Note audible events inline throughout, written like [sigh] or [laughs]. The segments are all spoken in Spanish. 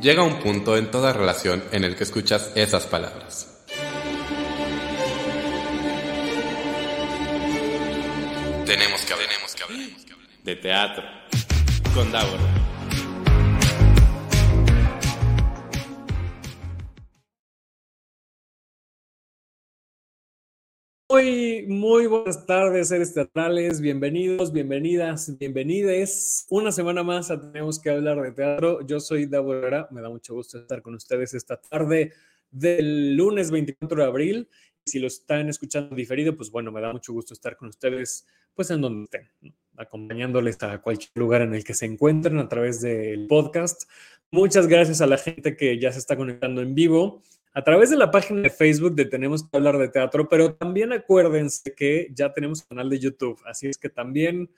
llega un punto en toda relación en el que escuchas esas palabras. Tenemos que hablar, tenemos que hablar, de teatro con Davor. Muy, muy buenas tardes, seres teatrales. Bienvenidos, bienvenidas, bienvenides. Una semana más Tenemos que hablar de teatro. Yo soy Herrera. Me da mucho gusto estar con ustedes esta tarde del lunes 24 de abril. Si lo están escuchando diferido, pues bueno, me da mucho gusto estar con ustedes, pues en donde estén, acompañándoles a cualquier lugar en el que se encuentren a través del podcast. Muchas gracias a la gente que ya se está conectando en vivo a través de la página de Facebook de Tenemos que hablar de teatro, pero también acuérdense que ya tenemos canal de YouTube, así es que también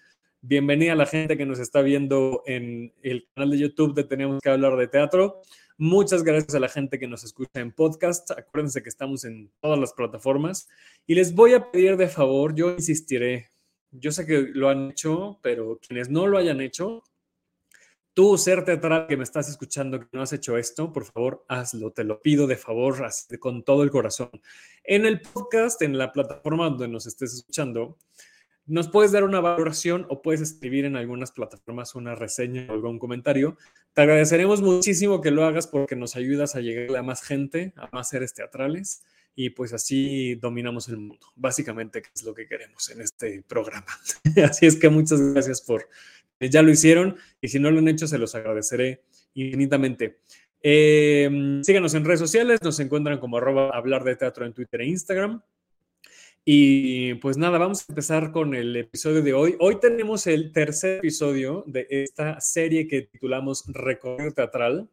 bienvenida a la gente que nos está viendo en el canal de YouTube de Tenemos que hablar de teatro. Muchas gracias a la gente que nos escucha en podcast. Acuérdense que estamos en todas las plataformas y les voy a pedir de favor, yo insistiré, yo sé que lo han hecho, pero quienes no lo hayan hecho, Tú, ser teatral que me estás escuchando, que no has hecho esto, por favor, hazlo, te lo pido de favor, así, con todo el corazón. En el podcast, en la plataforma donde nos estés escuchando, nos puedes dar una valoración o puedes escribir en algunas plataformas una reseña o algún comentario. Te agradeceremos muchísimo que lo hagas porque nos ayudas a llegar a más gente, a más seres teatrales y pues así dominamos el mundo. Básicamente, que es lo que queremos en este programa. [laughs] así es que muchas gracias por ya lo hicieron y si no lo han hecho, se los agradeceré infinitamente. Eh, síganos en redes sociales, nos encuentran como arroba hablar de teatro en Twitter e Instagram. Y pues nada, vamos a empezar con el episodio de hoy. Hoy tenemos el tercer episodio de esta serie que titulamos Recorrido Teatral.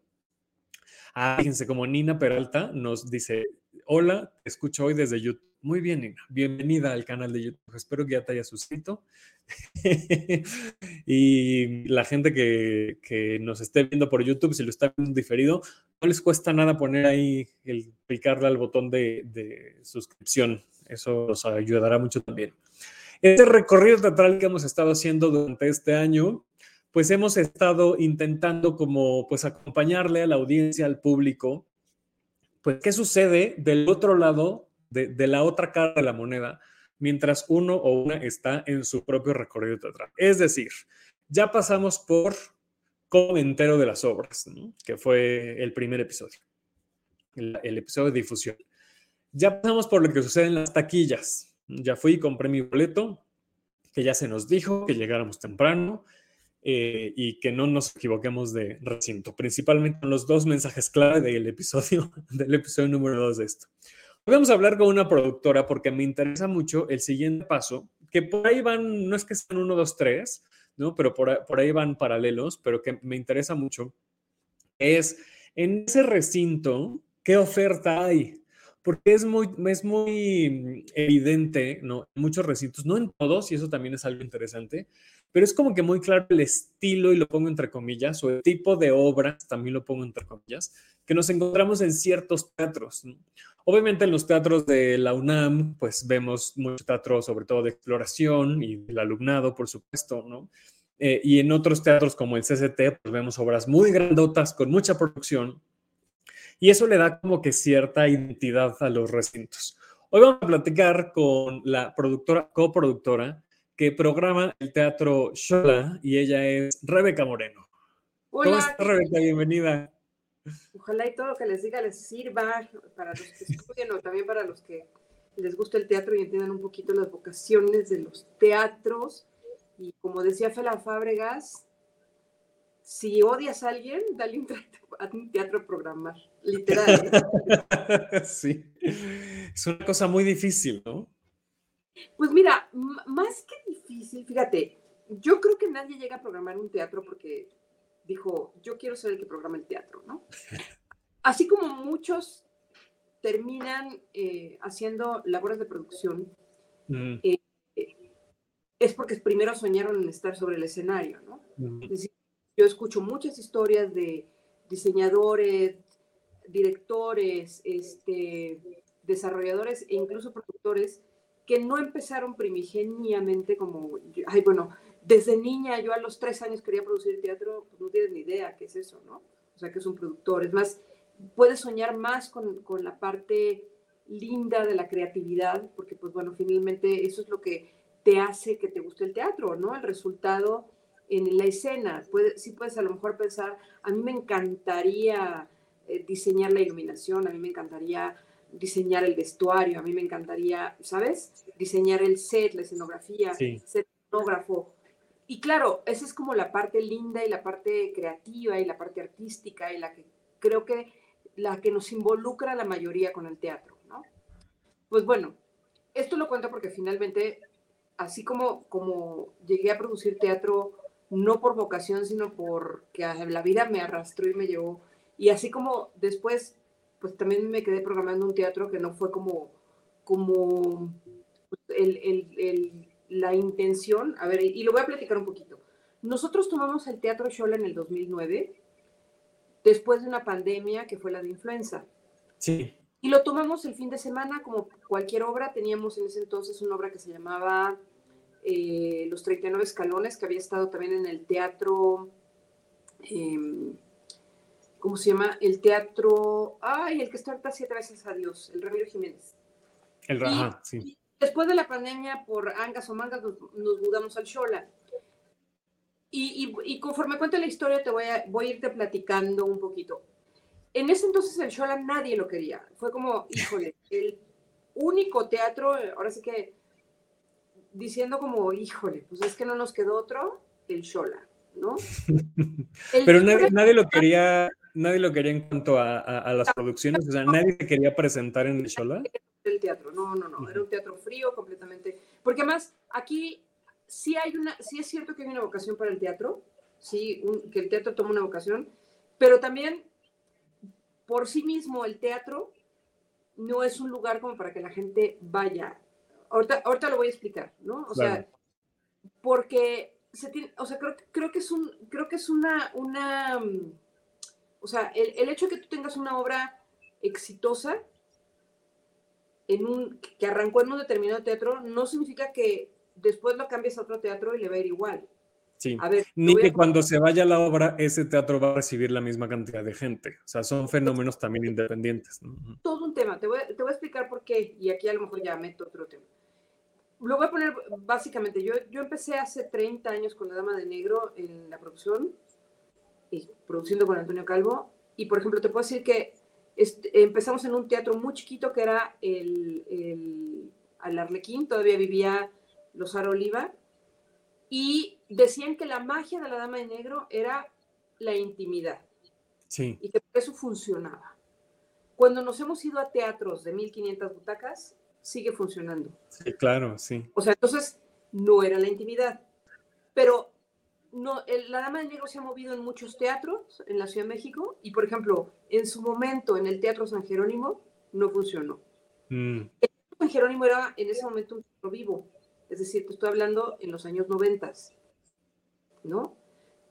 Ah, fíjense, como Nina Peralta nos dice, hola, te escucho hoy desde YouTube. Muy bien, Nina. Bienvenida al canal de YouTube. Espero que ya te hayas suscrito. [laughs] y la gente que, que, nos esté viendo por YouTube, si lo está viendo diferido, no les cuesta nada poner ahí el picarle al botón de, de suscripción. Eso nos ayudará mucho también. Este recorrido teatral que hemos estado haciendo durante este año, pues hemos estado intentando como pues acompañarle a la audiencia, al público, pues qué sucede del otro lado, de, la otra cara de la moneda, mientras uno o una está en su propio recorrido teatral. Es decir, ya pasamos por cómo entero de las obras, que fue el primer episodio, el, el, episodio de difusión. Ya pasamos por lo que sucede en las taquillas. Ya fui y compré mi boleto, que ya se nos dijo que llegáramos temprano eh, y que no nos equivoquemos de recinto, principalmente con los dos mensajes clave del episodio, [laughs] del episodio número dos de esto. Vamos a hablar con una productora porque me interesa mucho el siguiente paso, que por ahí van, no es que sean uno, dos, tres, ¿no? Pero por, por ahí van paralelos, pero que me interesa mucho, es en ese recinto, ¿qué oferta hay? Porque es muy, es muy evidente, ¿no? En muchos recintos, no en todos, y eso también es algo interesante, pero es como que muy claro el estilo, y lo pongo entre comillas, o el tipo de obras, también lo pongo entre comillas, que nos encontramos en ciertos teatros. Obviamente en los teatros de la UNAM, pues vemos mucho teatro, sobre todo de exploración y del alumnado, por supuesto, ¿no? Eh, y en otros teatros como el CCT, pues vemos obras muy grandotas, con mucha producción, y eso le da como que cierta identidad a los recintos. Hoy vamos a platicar con la productora, coproductora, que programa el teatro Shola, y ella es Rebeca Moreno. Hola. ¿Cómo estás, Rebeca? Bienvenida. Ojalá y todo lo que les diga les sirva para los que estudian o también para los que les gusta el teatro y entiendan un poquito las vocaciones de los teatros. Y como decía Fela Fábregas, si odias a alguien, dale un teatro, un teatro a programar, literal. ¿eh? [laughs] sí, es una cosa muy difícil, ¿no? Pues mira, más que difícil, fíjate, yo creo que nadie llega a programar un teatro porque dijo, yo quiero ser el que programa el teatro, ¿no? [laughs] Así como muchos terminan eh, haciendo labores de producción, mm. eh, es porque primero soñaron en estar sobre el escenario, ¿no? Mm. Es decir, yo escucho muchas historias de diseñadores, directores, este, desarrolladores e incluso productores que no empezaron primigeniamente como, ay, bueno, desde niña, yo a los tres años quería producir teatro, pues no tienes ni idea qué es eso, ¿no? o sea, que es un productor. Es más, puedes soñar más con, con la parte linda de la creatividad, porque pues bueno, finalmente eso es lo que te hace que te guste el teatro, ¿no? El resultado en la escena. Puede, sí puedes a lo mejor pensar, a mí me encantaría eh, diseñar la iluminación, a mí me encantaría diseñar el vestuario, a mí me encantaría, ¿sabes? Diseñar el set, la escenografía, ser escenógrafo. Y claro, esa es como la parte linda y la parte creativa y la parte artística y la que creo que la que nos involucra la mayoría con el teatro, ¿no? Pues bueno, esto lo cuento porque finalmente, así como, como llegué a producir teatro no por vocación, sino porque la vida me arrastró y me llevó. Y así como después, pues también me quedé programando un teatro que no fue como, como pues, el, el, la intención. A ver, y lo voy a platicar un poquito. Nosotros tomamos el Teatro Shola en el 2009, después de una pandemia que fue la de influenza. Sí. Y lo tomamos el fin de semana, como cualquier obra. Teníamos en ese entonces una obra que se llamaba eh, Los 39 Escalones, que había estado también en el teatro, em, ¿cómo se llama? El teatro, ay, el que está ahorita siete veces a Dios, el Ramiro Jiménez. El Raja, sí. Después de la pandemia, por angas o mangas, nos, mudamos al Shola. Y, y, conforme cuento la historia, te voy a, voy a irte platicando un poquito. En ese entonces el Shola nadie lo quería. Fue como, [laughs] híjole, el único teatro, ahora sí que diciendo como, híjole, pues es que no nos quedó otro, el Shola, ¿no? [laughs] Pero nadie, nadie, lo quería, nadie lo quería en cuanto a, a, las producciones, o sea, nadie se quería presentar en el teatro, no, no, no, era un teatro frío completamente, porque además aquí sí hay una, sí es cierto que hay una vocación para el teatro, sí, que el teatro toma una vocación, pero también por sí mismo el teatro no es un lugar como para que la gente vaya. Ahorita, lo voy a explicar, ¿no? O sea, porque se tiene, o sea, creo, creo que es un, creo que es una, una, mm, o sea, el, hecho de que tú tengas una obra exitosa en un, que arrancó en un determinado teatro, no significa que después lo cambies a otro teatro y le va a ir igual. Sí. A ver, Ni que cuando se vaya la obra, ese teatro va a recibir la misma cantidad de gente. O sea, son fenómenos también independientes. Todo un tema. Te voy, te voy, a explicar por qué. Y aquí a lo mejor ya meto otro tema lo voy a poner básicamente. Yo, yo empecé hace 30 años con La Dama de Negro en la producción, y produciendo con Antonio Calvo. Y por ejemplo, te puedo decir que empezamos en un teatro muy chiquito que era el, el al Arlequín, todavía vivía Lozaro Oliva. Y decían que la magia de la Dama de Negro era la intimidad. Sí. Y que eso funcionaba. Cuando nos hemos ido a teatros de 1500 butacas, sigue funcionando. Sí, claro, sí. O sea, entonces no era la intimidad. Pero no, la Dama de Negro se ha movido en muchos teatros en la Ciudad de México y, por ejemplo, en su momento en el Teatro San Jerónimo no funcionó. Mm. El Teatro San Jerónimo era en ese momento un teatro vivo, es decir, te estoy hablando en los años noventas, ¿no?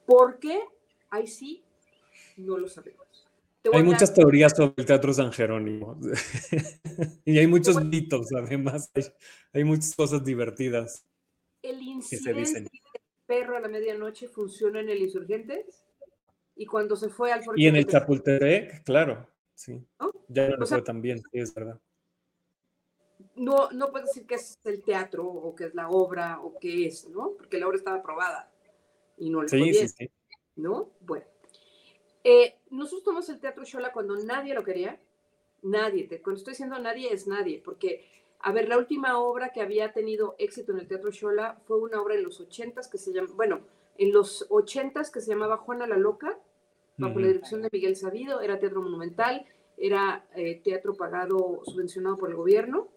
¿Por qué? Ahí sí, no lo sabemos. Hay muchas teorías sobre el Teatro San Jerónimo. [laughs] y hay muchos mitos, además. Hay, muchas cosas divertidas. El incidente perro a la medianoche funciona en el Insurgentes. Y cuando se fue al Y en el Chapultepec, claro. Sí. Ya no lo fue también, sí, es verdad. No, no puedes decir que es el teatro o que es la obra o qué es, ¿no? Porque la obra estaba aprobada y no le sí, sí, sí. ¿No? Bueno. Eh, nosotros tomamos el Teatro Shola cuando nadie lo quería. Nadie. Te, cuando estoy diciendo nadie, es nadie. Porque, a ver, la última obra que había tenido éxito en el Teatro Shola fue una obra en los ochentas que se llama, bueno, en los ochentas que se llamaba Juana la Loca, bajo la dirección de Miguel Sabido. Era teatro monumental, era eh, teatro pagado, subvencionado por el gobierno.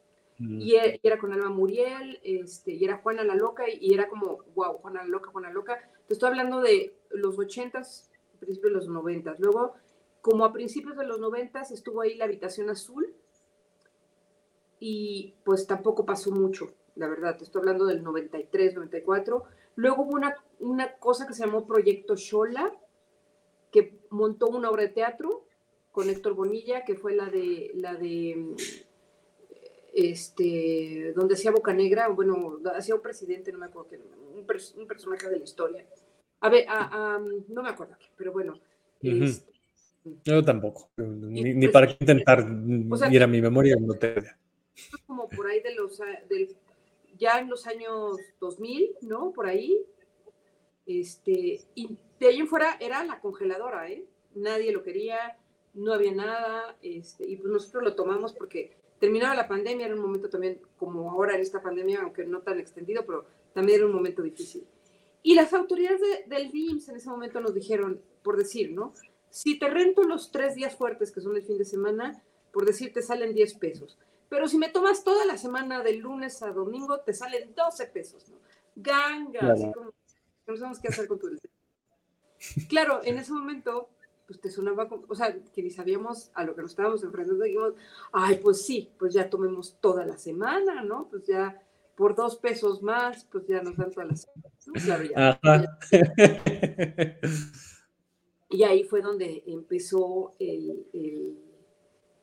Y, e, era con Alba Muriel, este, y era Juana la Loca, y, era como, wow, Juana la Loca, Juana la Loca. Te estoy hablando de los ochentas, principios de los noventas. Luego, como a principios de los noventas, estuvo ahí la habitación azul y pues tampoco pasó mucho, la verdad. Te estoy hablando del 93, 94. Luego hubo una, una cosa que se llamó Proyecto Shola, que montó una obra de teatro con Héctor Bonilla, que fue la de la de este donde hacía Boca Negra, bueno, hacía un presidente, no me acuerdo, un, un personaje de la historia. A ver, no me acuerdo, pero bueno. Yo tampoco, ni, pues para intentar ir a mi memoria no te... Como por ahí de los, del, ya en los años 2000, ¿no? Por ahí. Este, y de ahí en fuera era la congeladora, ¿eh? Nadie lo quería, no había nada, este, y pues nosotros lo tomamos porque terminaba la pandemia, era un momento también, como ahora en esta pandemia, aunque no tan extendido, pero también era un momento difícil. Y las autoridades del DIMS en ese momento nos dijeron, por decir, ¿no? Si te rento los tres días fuertes, que son el fin de semana, por decir, te salen 10 pesos. Pero si me tomas toda la semana de lunes a domingo, te salen 12 pesos, ¿no? Ganga, así como, no sabemos qué hacer con tu Claro, en ese momento, pues te sonaba, como, o sea, que ni sabíamos a lo que nos estábamos enfrentando, dijimos, ay, pues sí, pues ya tomemos toda la semana, ¿no? Pues ya por dos pesos más, pues ya nos dan toda la semana. Claro, ya. Y ahí fue donde empezó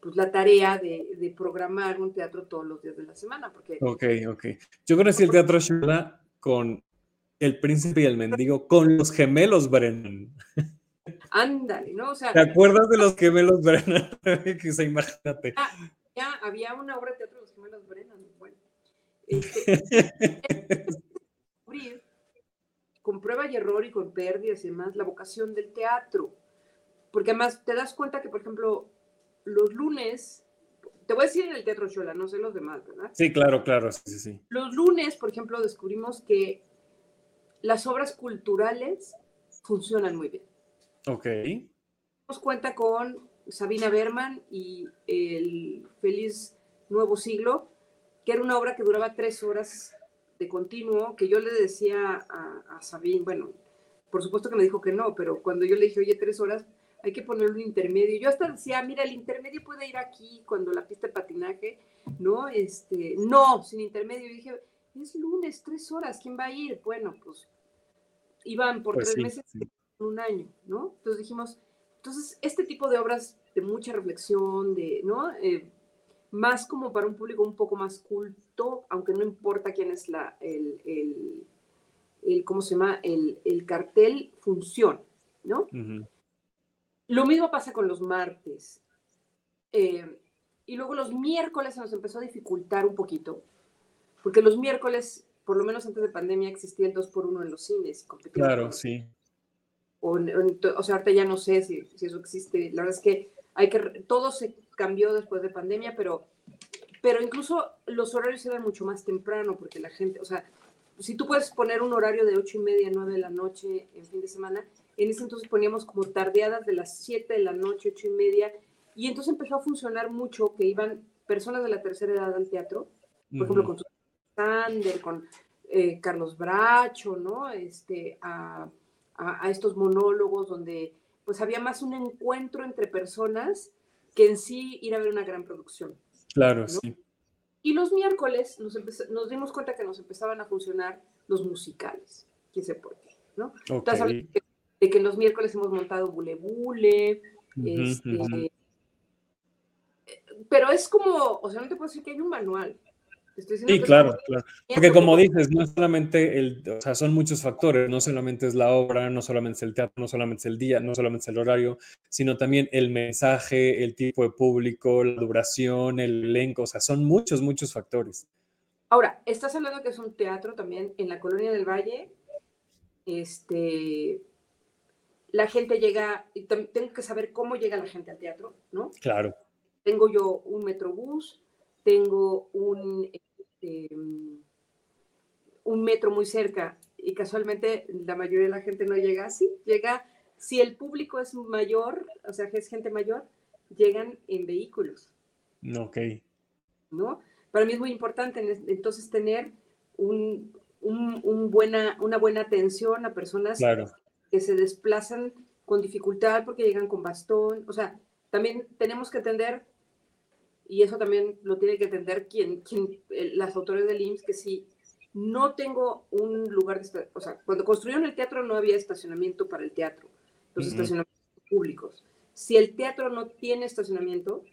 pues la tarea de, programar un teatro todos los días de la semana. Porque, ok, ok. Yo conocí el teatro Shula con El Príncipe y el Mendigo, con los gemelos Brennan. Ándale, ¿no? O sea, ¿Te acuerdas de los gemelos Brennan? [laughs] que se imagínate. Ya, había una obra de teatro de los gemelos Brennan. Bueno, este, [laughs] con prueba y error y con pérdidas y demás, la vocación del teatro. Porque además te das cuenta que, por ejemplo, los lunes, te voy a decir en el Teatro Chola, no sé los demás, ¿verdad? Sí, claro, claro, sí, sí, sí. Los lunes, por ejemplo, descubrimos que las obras culturales funcionan muy bien. Ok. Nos cuenta con Sabina Berman y el Feliz Nuevo Siglo, que era una obra que duraba tres horas de continuo, que yo le decía a, a Sabine, bueno, por supuesto que me dijo que no, pero cuando yo le dije, oye, tres horas, hay que poner un intermedio. Yo hasta decía, mira, el intermedio puede ir aquí cuando la pista de patinaje, ¿no? Este, no, sin intermedio. Y dije, es lunes, tres horas, ¿quién va a ir? Bueno, pues iban por pues tres meses, un año, ¿no? Entonces dijimos, entonces, este tipo de obras de mucha reflexión, de, ¿no? Eh, más como para un público un poco más culto, aunque no importa quién es la, el, el, ¿cómo se llama? El, el cartel, funciona, ¿no? Lo mismo pasa con los martes. Eh, y luego los miércoles se nos empezó a dificultar un poquito, porque los miércoles, por lo menos antes de pandemia, existía el 2 por 1 en los cines. Claro, sí. O, o, sea, ahorita ya no sé si, si, eso existe. La verdad es que hay que, todo se cambió después de pandemia, pero, pero incluso los horarios eran mucho más temprano, porque la gente, o sea, si tú puedes poner un horario de ocho y media, nueve de la noche en fin de semana, en ese entonces poníamos como tardeadas de las 7 de la noche, ocho y media, y entonces empezó a funcionar mucho que iban personas de la tercera edad al teatro, por ejemplo, con Sander, con eh, Carlos Bracho, ¿no? Este, a, a, estos monólogos donde pues había más un encuentro entre personas que en sí ir a ver una gran producción. Claro, sí. Y los miércoles nos, nos, dimos cuenta que nos empezaban a funcionar los musicales, quién sé por qué, ¿no? Okay de que los miércoles hemos montado bule bule, este, pero es como, o sea, no te puedo decir que hay un manual. sí, claro, claro. Porque como dices, no es solamente el, o sea, son muchos factores, no solamente es la obra, no solamente es el teatro, no solamente es el día, no solamente es el horario, sino también el mensaje, el tipo de público, la duración, el elenco, o sea, son muchos, muchos factores. Ahora, estás hablando que es un teatro también en la Colonia del Valle, este, la gente llega, y tengo que saber cómo llega la gente al teatro, ¿no? Claro. Tengo yo un metrobús, tengo un, este, un metro muy cerca y casualmente la mayoría de la gente no llega así, llega, si el público es mayor, o sea, que es gente mayor, llegan en vehículos. Ok. ¿No? Para mí es muy importante entonces tener un, un, buena, una buena atención a personas claro que se desplazan con dificultad porque llegan con bastón. O sea, también tenemos que entender, y eso también lo tiene que entender quien, quien las autoridades del IMSS, que si no tengo un lugar de... O sea, cuando construyeron el teatro no había estacionamiento para el teatro, los estacionamientos públicos. Si el teatro no tiene estacionamiento,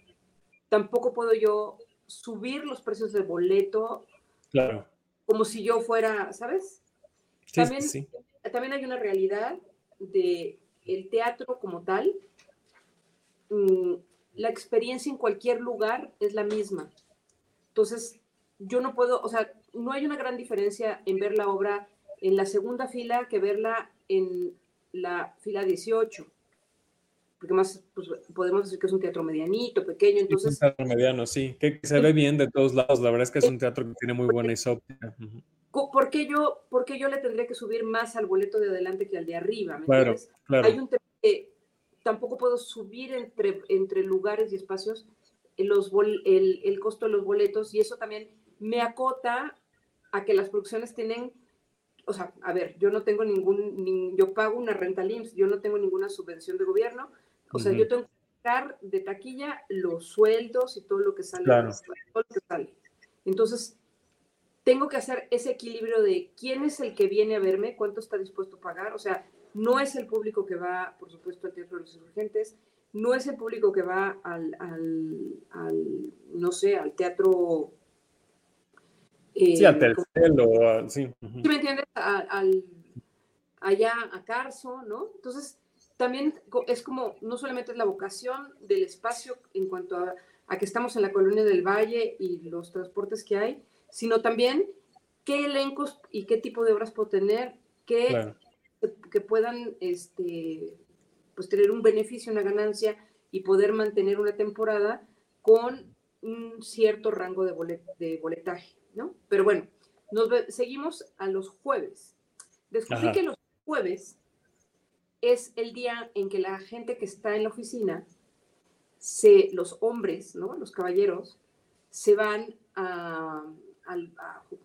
tampoco puedo yo subir los precios del boleto. Claro. Como si yo fuera, ¿sabes? también, también hay una realidad de el teatro como tal, mm, la experiencia en cualquier lugar es la misma. Entonces, yo no puedo, o sea, no hay una gran diferencia en ver la obra en la segunda fila que verla en la fila 18. Porque más pues, podemos decir que es un teatro medianito, pequeño, entonces... Es un teatro mediano, sí, que se ve bien de todos lados. La verdad es que es un teatro que tiene muy buena isóptica. ¿Por qué, yo, ¿Por qué yo le tendría que subir más al boleto de adelante que al de arriba? ¿me claro, claro. Hay un tema que tampoco puedo subir entre, entre lugares y espacios los el, el costo de los boletos y eso también me acota a que las producciones tienen o sea, a ver, yo no tengo ningún, yo pago una renta LIMS, yo no tengo ninguna subvención de gobierno, o sea, yo tengo que pagar de taquilla los sueldos y todo lo que sale. Todo lo que sale. Entonces, tengo que hacer ese equilibrio de quién es el que viene a verme, cuánto está dispuesto a pagar, o sea, no es el público que va, por supuesto, al Teatro de los Insurgentes, no es el público que va al, al, al no sé, al teatro sí, a eh, Telcel o sí. me entiendes? al, allá a Carso, ¿no? Entonces, también es como, no solamente es la vocación del espacio en cuanto a, que estamos en la colonia del Valle y los transportes que hay, sino también qué elencos y qué tipo de obras puedo tener que, que, puedan este, pues tener un beneficio, una ganancia y poder mantener una temporada con un cierto rango de, de boletaje. ¿no? Pero bueno, nos seguimos a los jueves. Descubrí que los jueves es el día en que la gente que está en la oficina, se, los hombres, ¿no? Los caballeros, se van a, al,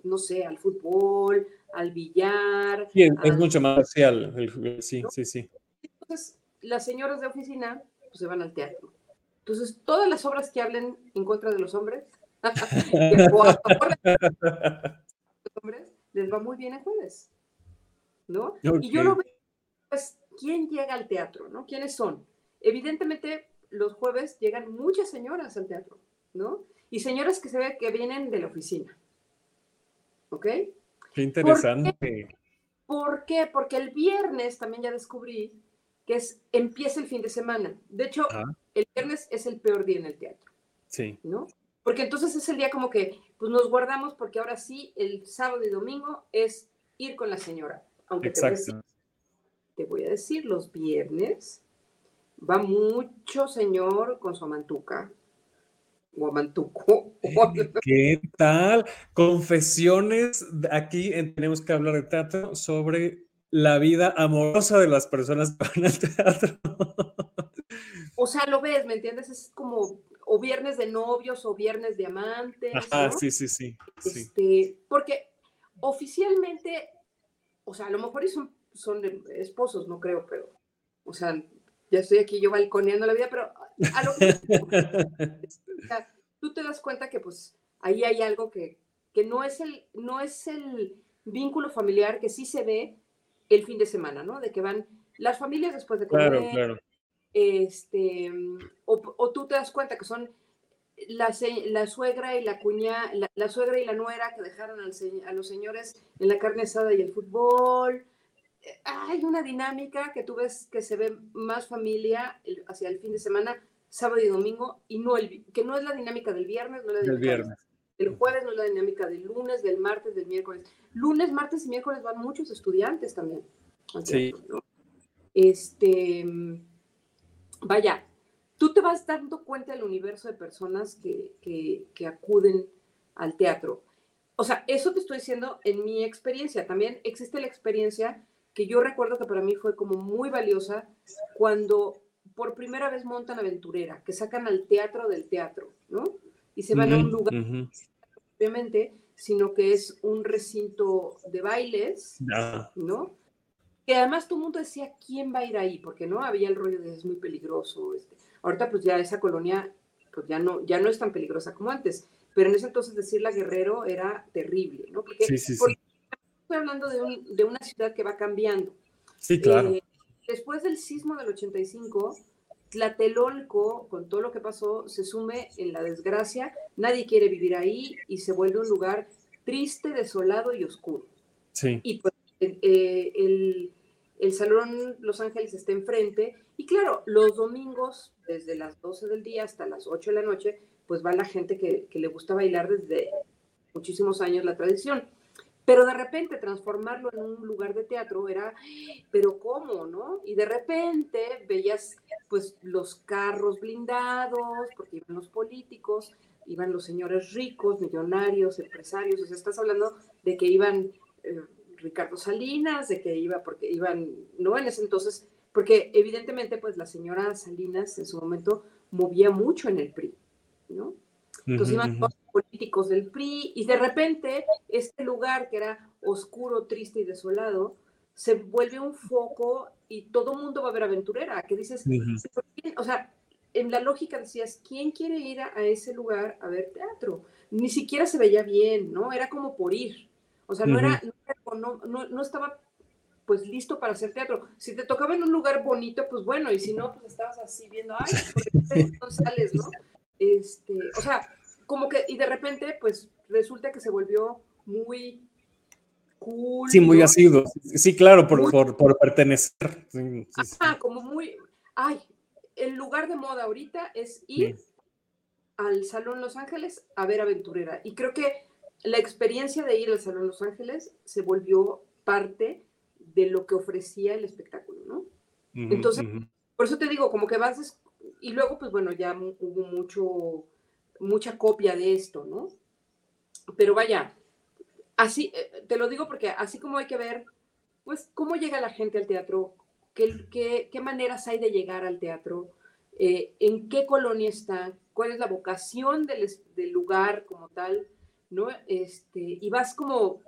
no sé, al fútbol, al billar. es mucho más social, sí, sí, sí. Entonces, las señoras de oficina pues, se van al teatro. Entonces, todas las obras que hablen en contra de los hombres [laughs] les va muy bien el jueves, ¿no? Y yo lo veo, pues, ¿quién llega al teatro, no? ¿Quiénes son? Evidentemente, los jueves llegan muchas señoras al teatro, ¿no? Y señoras que se ve que vienen de la oficina, ¿ok? Qué interesante. ¿Por qué? Porque el viernes también ya descubrí que es, empieza el fin de semana. De hecho, el viernes es el peor día en el teatro. Sí. ¿No? Porque entonces es el día como que pues nos guardamos porque ahora sí, el sábado y domingo es ir con la señora. Aunque te voy, decir, te voy, a decir, los viernes va mucho señor con su amantuca o amantuco. ¿Qué tal? Confesiones, aquí tenemos que hablar de teatro sobre la vida amorosa de las personas que van al teatro. O sea, lo ves, ¿me entiendes? Es como o viernes de novios o viernes de amantes. Ajá, sí, sí, sí, este, Porque oficialmente, o sea, a lo mejor son, son esposos, no creo, pero, o sea, ya estoy aquí yo balconeando la vida, pero a lo que... [laughs] tú te das cuenta que pues ahí hay algo que, que no, es el, no es el vínculo familiar que sí se ve el fin de semana, ¿no? De que van las familias después de comer, claro, claro este, o, tú te das cuenta que son la, la suegra y la cuña, la, suegra y la nuera que dejaron a los señores en la carne asada y el fútbol. Hay una dinámica que tú ves que se ve más familia hacia el fin de semana, sábado y domingo, y no el, que no es la dinámica del viernes, no es la viernes. del jueves, no es la dinámica del lunes, del martes, del miércoles. Lunes, martes y miércoles van muchos estudiantes también. Sí. Este, vaya, tú te vas dando cuenta del universo de personas que, que, acuden al teatro. O sea, eso te estoy diciendo en mi experiencia. También existe la experiencia que yo recuerdo que para mí fue como muy valiosa cuando por primera vez montan aventurera, que sacan al teatro del teatro, ¿no? Y se van a un lugar, obviamente, sino que es un recinto de bailes, ¿no? que además todo el mundo decía, ¿quién va a ir ahí? Porque no había el rollo de es muy peligroso. Este. Ahorita pues ya esa colonia pues ya no, ya no es tan peligrosa como antes, pero en ese entonces decir la Guerrero era terrible, ¿no? Porque, estoy hablando de, una ciudad que va cambiando. Sí, claro. Eh, después del sismo del 85, Tlatelolco, con todo lo que pasó, se sume en la desgracia, nadie quiere vivir ahí y se vuelve un lugar triste, desolado y oscuro. Sí. Y pues eh, el, el Salón Los Ángeles está enfrente y claro, los domingos desde las 12 del día hasta las 8 de la noche, pues va la gente que, que le gusta bailar desde muchísimos años la tradición. Pero de repente transformarlo en un lugar de teatro era, pero ¿cómo, no? Y de repente veías pues los carros blindados, porque iban los políticos, iban los señores ricos, millonarios, empresarios, o sea, estás hablando de que iban eh, Ricardo Salinas, de que iba, porque iban, ¿no? En ese entonces, porque evidentemente pues la señora Salinas en su momento movía mucho en el PRI, ¿no? Entonces iban políticos del PRI y de repente este lugar que era oscuro, triste y desolado se vuelve un foco y todo mundo va a ver aventurera, que dices, o sea, en la lógica decías, ¿quién quiere ir a, ese lugar a ver teatro? Ni siquiera se veía bien, ¿no? Era como por ir. O sea, no, era, no, no, no, estaba pues listo para hacer teatro. Si te tocaba en un lugar bonito, pues bueno, y si no, pues estabas así viendo, ay, ¿por qué [laughs] no sales, no? Este, o sea, como que, y de repente, pues resulta que se volvió muy cool. Sí, muy ácido. Sí, claro, por, por, por, pertenecer. Ajá, como muy, ay, el lugar de moda ahorita es ir al Salón Los Ángeles a ver aventurera. Y creo que la experiencia de ir al Salón Los Ángeles se volvió parte de lo que ofrecía el espectáculo, ¿no? Entonces, por eso te digo, como que vas, y luego, pues bueno, ya hubo mucho mucha copia de esto, ¿no? Pero vaya, así, eh, te lo digo porque así como hay que ver, pues, cómo llega la gente al teatro, qué, qué, maneras hay de llegar al teatro, eh, en qué colonia está, cuál es la vocación del, del, lugar como tal, ¿no? Este, y vas como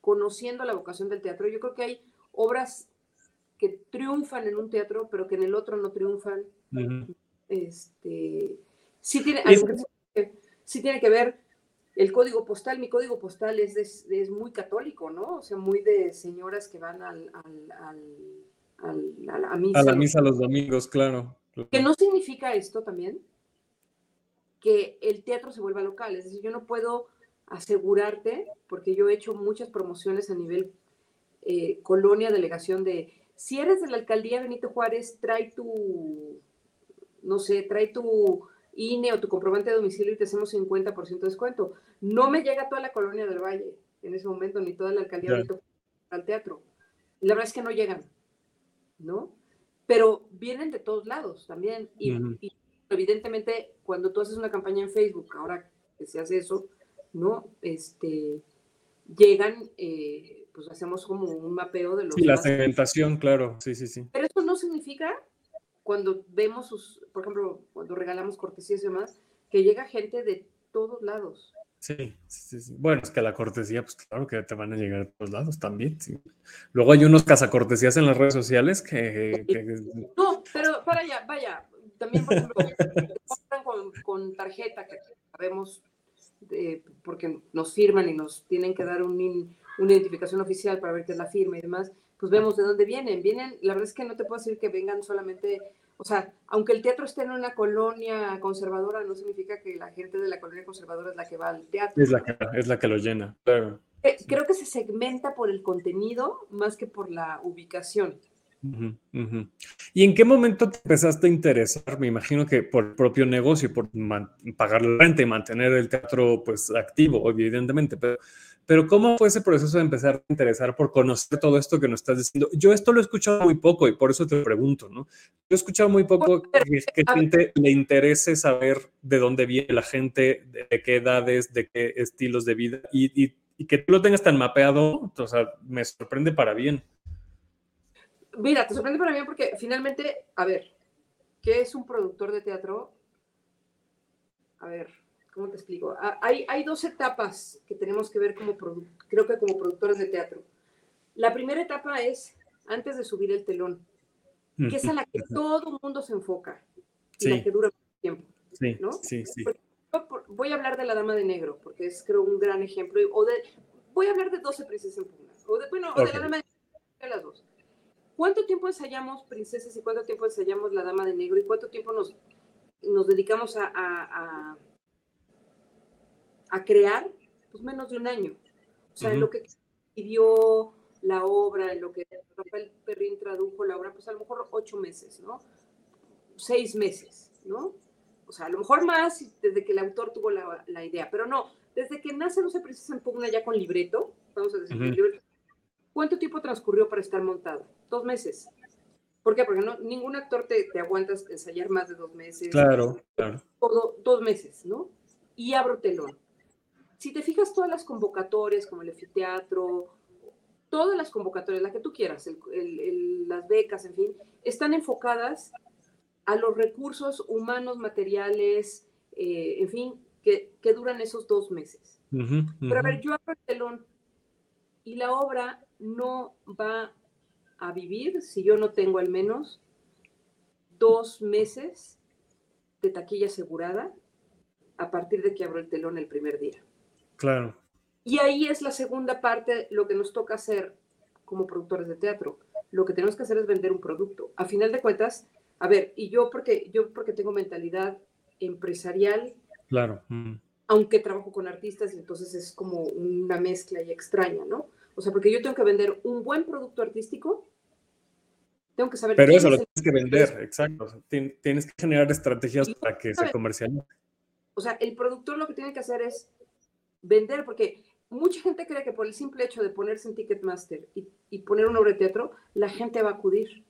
conociendo la vocación del teatro. Yo creo que hay obras que triunfan en un teatro, pero que en el otro no triunfan. Este, sí tiene, sí tiene que ver el código postal. Mi código postal es, es muy católico, ¿no? O sea, muy de señoras que van al, a la misa. A la misa los domingos, claro. Que no significa esto también que el teatro se vuelva local. Es decir, yo no puedo asegurarte, porque yo he hecho muchas promociones a nivel eh, colonia, delegación de, si eres de la alcaldía Benito Juárez, trae tu, no sé, trae tu INE o tu comprobante de domicilio y te hacemos 50% de descuento. No me llega toda la colonia del Valle en ese momento, ni toda la alcaldía al teatro. La verdad es que no llegan, ¿no? Pero vienen de todos lados también. Y, evidentemente, cuando tú haces una campaña en Facebook, ahora que se hace eso, ¿no? Este, llegan, eh, pues hacemos como un mapeo de los... Sí, la segmentación, claro, sí, sí, sí. Pero eso no significa cuando vemos sus, por ejemplo, cuando regalamos cortesías y demás, que llega gente de todos lados. Sí, sí, sí, Bueno, es que la cortesía, pues claro que te van a llegar de todos lados también. Sí. Luego hay unos cazacortesías en las redes sociales que, No, pero para allá, vaya. También, por ejemplo, [laughs] con, con, tarjeta, que sabemos, de, porque nos firman y nos tienen que dar un, una identificación oficial para ver que es la firma y demás, pues vemos de dónde vienen. Vienen, la verdad es que no te puedo decir que vengan solamente o sea, aunque el teatro esté en una colonia conservadora, no significa que la gente de la colonia conservadora es la que va al teatro. Es la que, es la, que lo llena, claro. Eh, creo que se segmenta por el contenido más que por la ubicación. ¿Y en qué momento te empezaste a interesar? Me imagino que por el propio negocio, por pagar la renta y mantener el teatro pues activo, evidentemente, pero pero ¿cómo fue ese proceso de empezar a interesar por conocer todo esto que nos estás diciendo? Yo esto lo he escuchado muy poco y por eso te pregunto, ¿no? Yo he escuchado muy poco que, que [laughs] gente le interese saber de dónde viene la gente, de qué edades, de qué estilos de vida y, y, que tú lo tengas tan mapeado, o sea, me sorprende para bien. Mira, te sorprende para bien porque finalmente, a ver, ¿qué es un productor de teatro? A ver, ¿cómo te explico? Ah, hay, hay dos etapas que tenemos que ver como, creo que como productores de teatro. La primera etapa es antes de subir el telón, que es a la que todo el mundo se enfoca y la que dura mucho tiempo. Sí, ¿no? sí, sí. Voy a hablar de La Dama de Negro, porque es creo un gran ejemplo, o de, voy a hablar de 12 princesas en pugna, o de, bueno, o de La Dama de Negro, de las dos. ¿Cuánto tiempo ensayamos Princesas y cuánto tiempo ensayamos La Dama de Negro y cuánto tiempo nos, nos dedicamos a a crear, pues menos de un año. O sea, lo que pidió la obra, en lo que Rafael Perrín tradujo la obra, pues a lo mejor ocho meses, ¿no? Seis meses, ¿no? O sea, a lo mejor más desde que el autor tuvo la, la idea, pero no, desde que nace No se precisa en pugna ya con libreto, vamos a decir, libreto, ¿cuánto tiempo transcurrió para estar montado? Dos meses. ¿Por qué? Porque no, ningún actor te, te aguantas ensayar más de dos meses. Claro, claro. Todo, dos meses, ¿no? Y abro telón. Si te fijas todas las convocatorias, como el efiteatro, todas las convocatorias, la que tú quieras, el, el, las becas, en fin, están enfocadas a los recursos humanos, materiales, eh, en fin, que, que, duran esos dos meses. Pero a ver, yo abro el telón y la obra no va a vivir si yo no tengo al menos dos meses de taquilla asegurada a partir de que abro el telón el primer día. Claro. Y ahí es la segunda parte, lo que nos toca hacer como productores de teatro. Lo que tenemos que hacer es vender un producto. A final de cuentas, a ver, y yo porque, yo porque tengo mentalidad empresarial. Claro. Mm. Aunque trabajo con artistas, entonces es como una mezcla y extraña, ¿no? O sea, porque yo tengo que vender un buen producto artístico, tengo que saber... Pero eso lo tienes que vender, exacto. tienes que generar estrategias para que se comercialice. O sea, el productor lo que tiene que hacer es vender, porque mucha gente cree que por el simple hecho de ponerse en Ticketmaster y, y poner una obra de teatro, la gente va a acudir.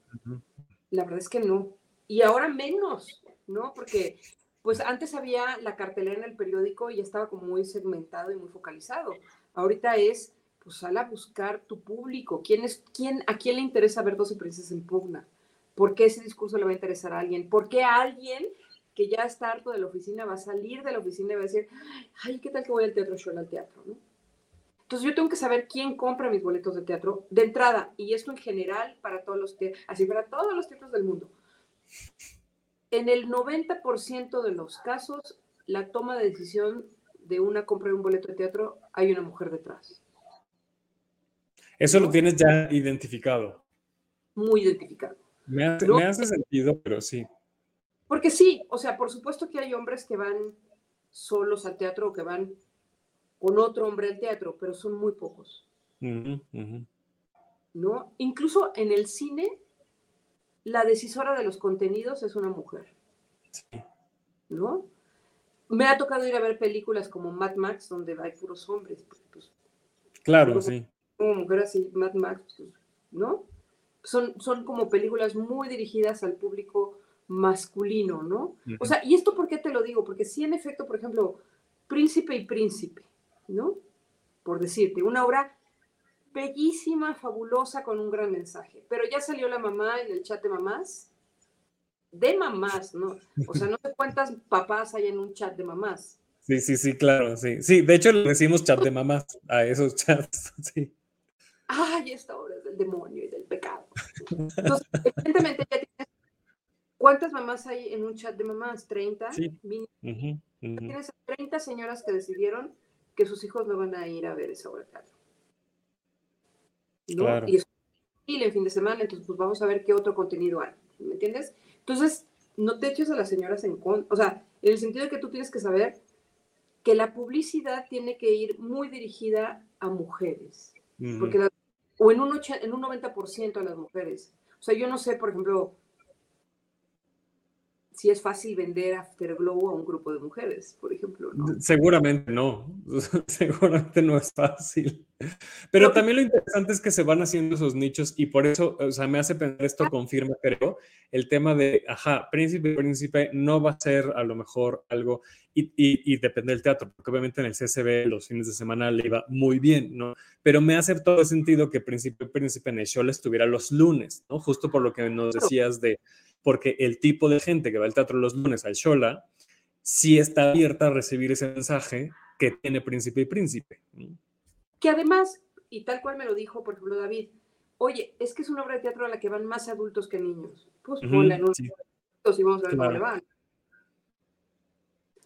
La verdad es que no. Y ahora menos, ¿no? Porque pues antes había la cartelera en el periódico y estaba como muy segmentado y muy focalizado. Ahorita es pues sal a buscar tu público. ¿Quién es, quién, ¿A quién le interesa ver 12 princesas en pugna? ¿Por qué ese discurso le va a interesar a alguien? ¿Por qué a alguien que ya está harto de la oficina va a salir de la oficina y va a decir, ay, ¿qué tal que voy al teatro? Yo al teatro, ¿no? Entonces yo tengo que saber quién compra mis boletos de teatro de entrada, y esto en general para todos los teatros, así para todos los teatros del mundo. En el 90% de los casos, la toma de decisión de una compra de un boleto de teatro, hay una mujer detrás. Eso lo tienes ya identificado. Muy identificado. Me hace, sentido, pero sí. Porque sí, o sea, por supuesto que hay hombres que van solos al teatro o que van con otro hombre al teatro, pero son muy pocos. ¿No? Incluso en el cine, la decisora de los contenidos es una mujer. ¿No? Me ha tocado ir a ver películas como Mad Max, donde hay puros hombres. Pues, claro, sí como mujer así, Mad Max, pues, ¿no? Son, son como películas muy dirigidas al público masculino, ¿no? O sea, ¿y esto por qué te lo digo? Porque sí, en efecto, por ejemplo, Príncipe y Príncipe, ¿no? Por decirte, una obra bellísima, fabulosa, con un gran mensaje. Pero ya salió la mamá en el chat de mamás. De mamás, ¿no? O sea, no sé cuántas papás hay en un chat de mamás. Sí, sí, sí, claro, sí. Sí, de hecho le decimos chat de mamás a esos chats, [laughs] sí ay, esta obra es del demonio y del pecado. Entonces, evidentemente ya tienes, ¿cuántas mamás hay en un chat de mamás? ¿30? Sí. Tienes 30 señoras que decidieron que sus hijos no van a ir a ver esa obra. ¿No? Claro. Y es el fin de semana, entonces pues vamos a ver qué otro contenido hay, ¿me entiendes? Entonces, no te eches a las señoras en contra, o sea, en el sentido de que tú tienes que saber que la publicidad tiene que ir muy dirigida a mujeres, porque la o en un, en un 90% de las mujeres. O sea, yo no sé, por ejemplo, si es fácil vender Afterglow a un grupo de mujeres, por ejemplo. ¿no? Seguramente no, [laughs] seguramente no es fácil. Pero también lo interesante es que se van haciendo esos nichos y por eso, o sea, me hace pensar esto, confirma, creo, el tema de, ajá, príncipe, príncipe, no va a ser a lo mejor algo, y, y, depende del teatro, porque obviamente en el CSB los fines de semana le iba muy bien, ¿no? Pero me hace todo sentido que príncipe, príncipe en el show estuviera los lunes, ¿no? Justo por lo que nos decías de porque el tipo de gente que va al teatro los lunes al Shola sí está abierta a recibir ese mensaje que tiene Príncipe y Príncipe. Que además, y tal cual me lo dijo, por ejemplo, David, oye, es que es una obra de teatro a la que van más adultos que niños. Pues ponle en un sí. y vamos a ver cómo le van.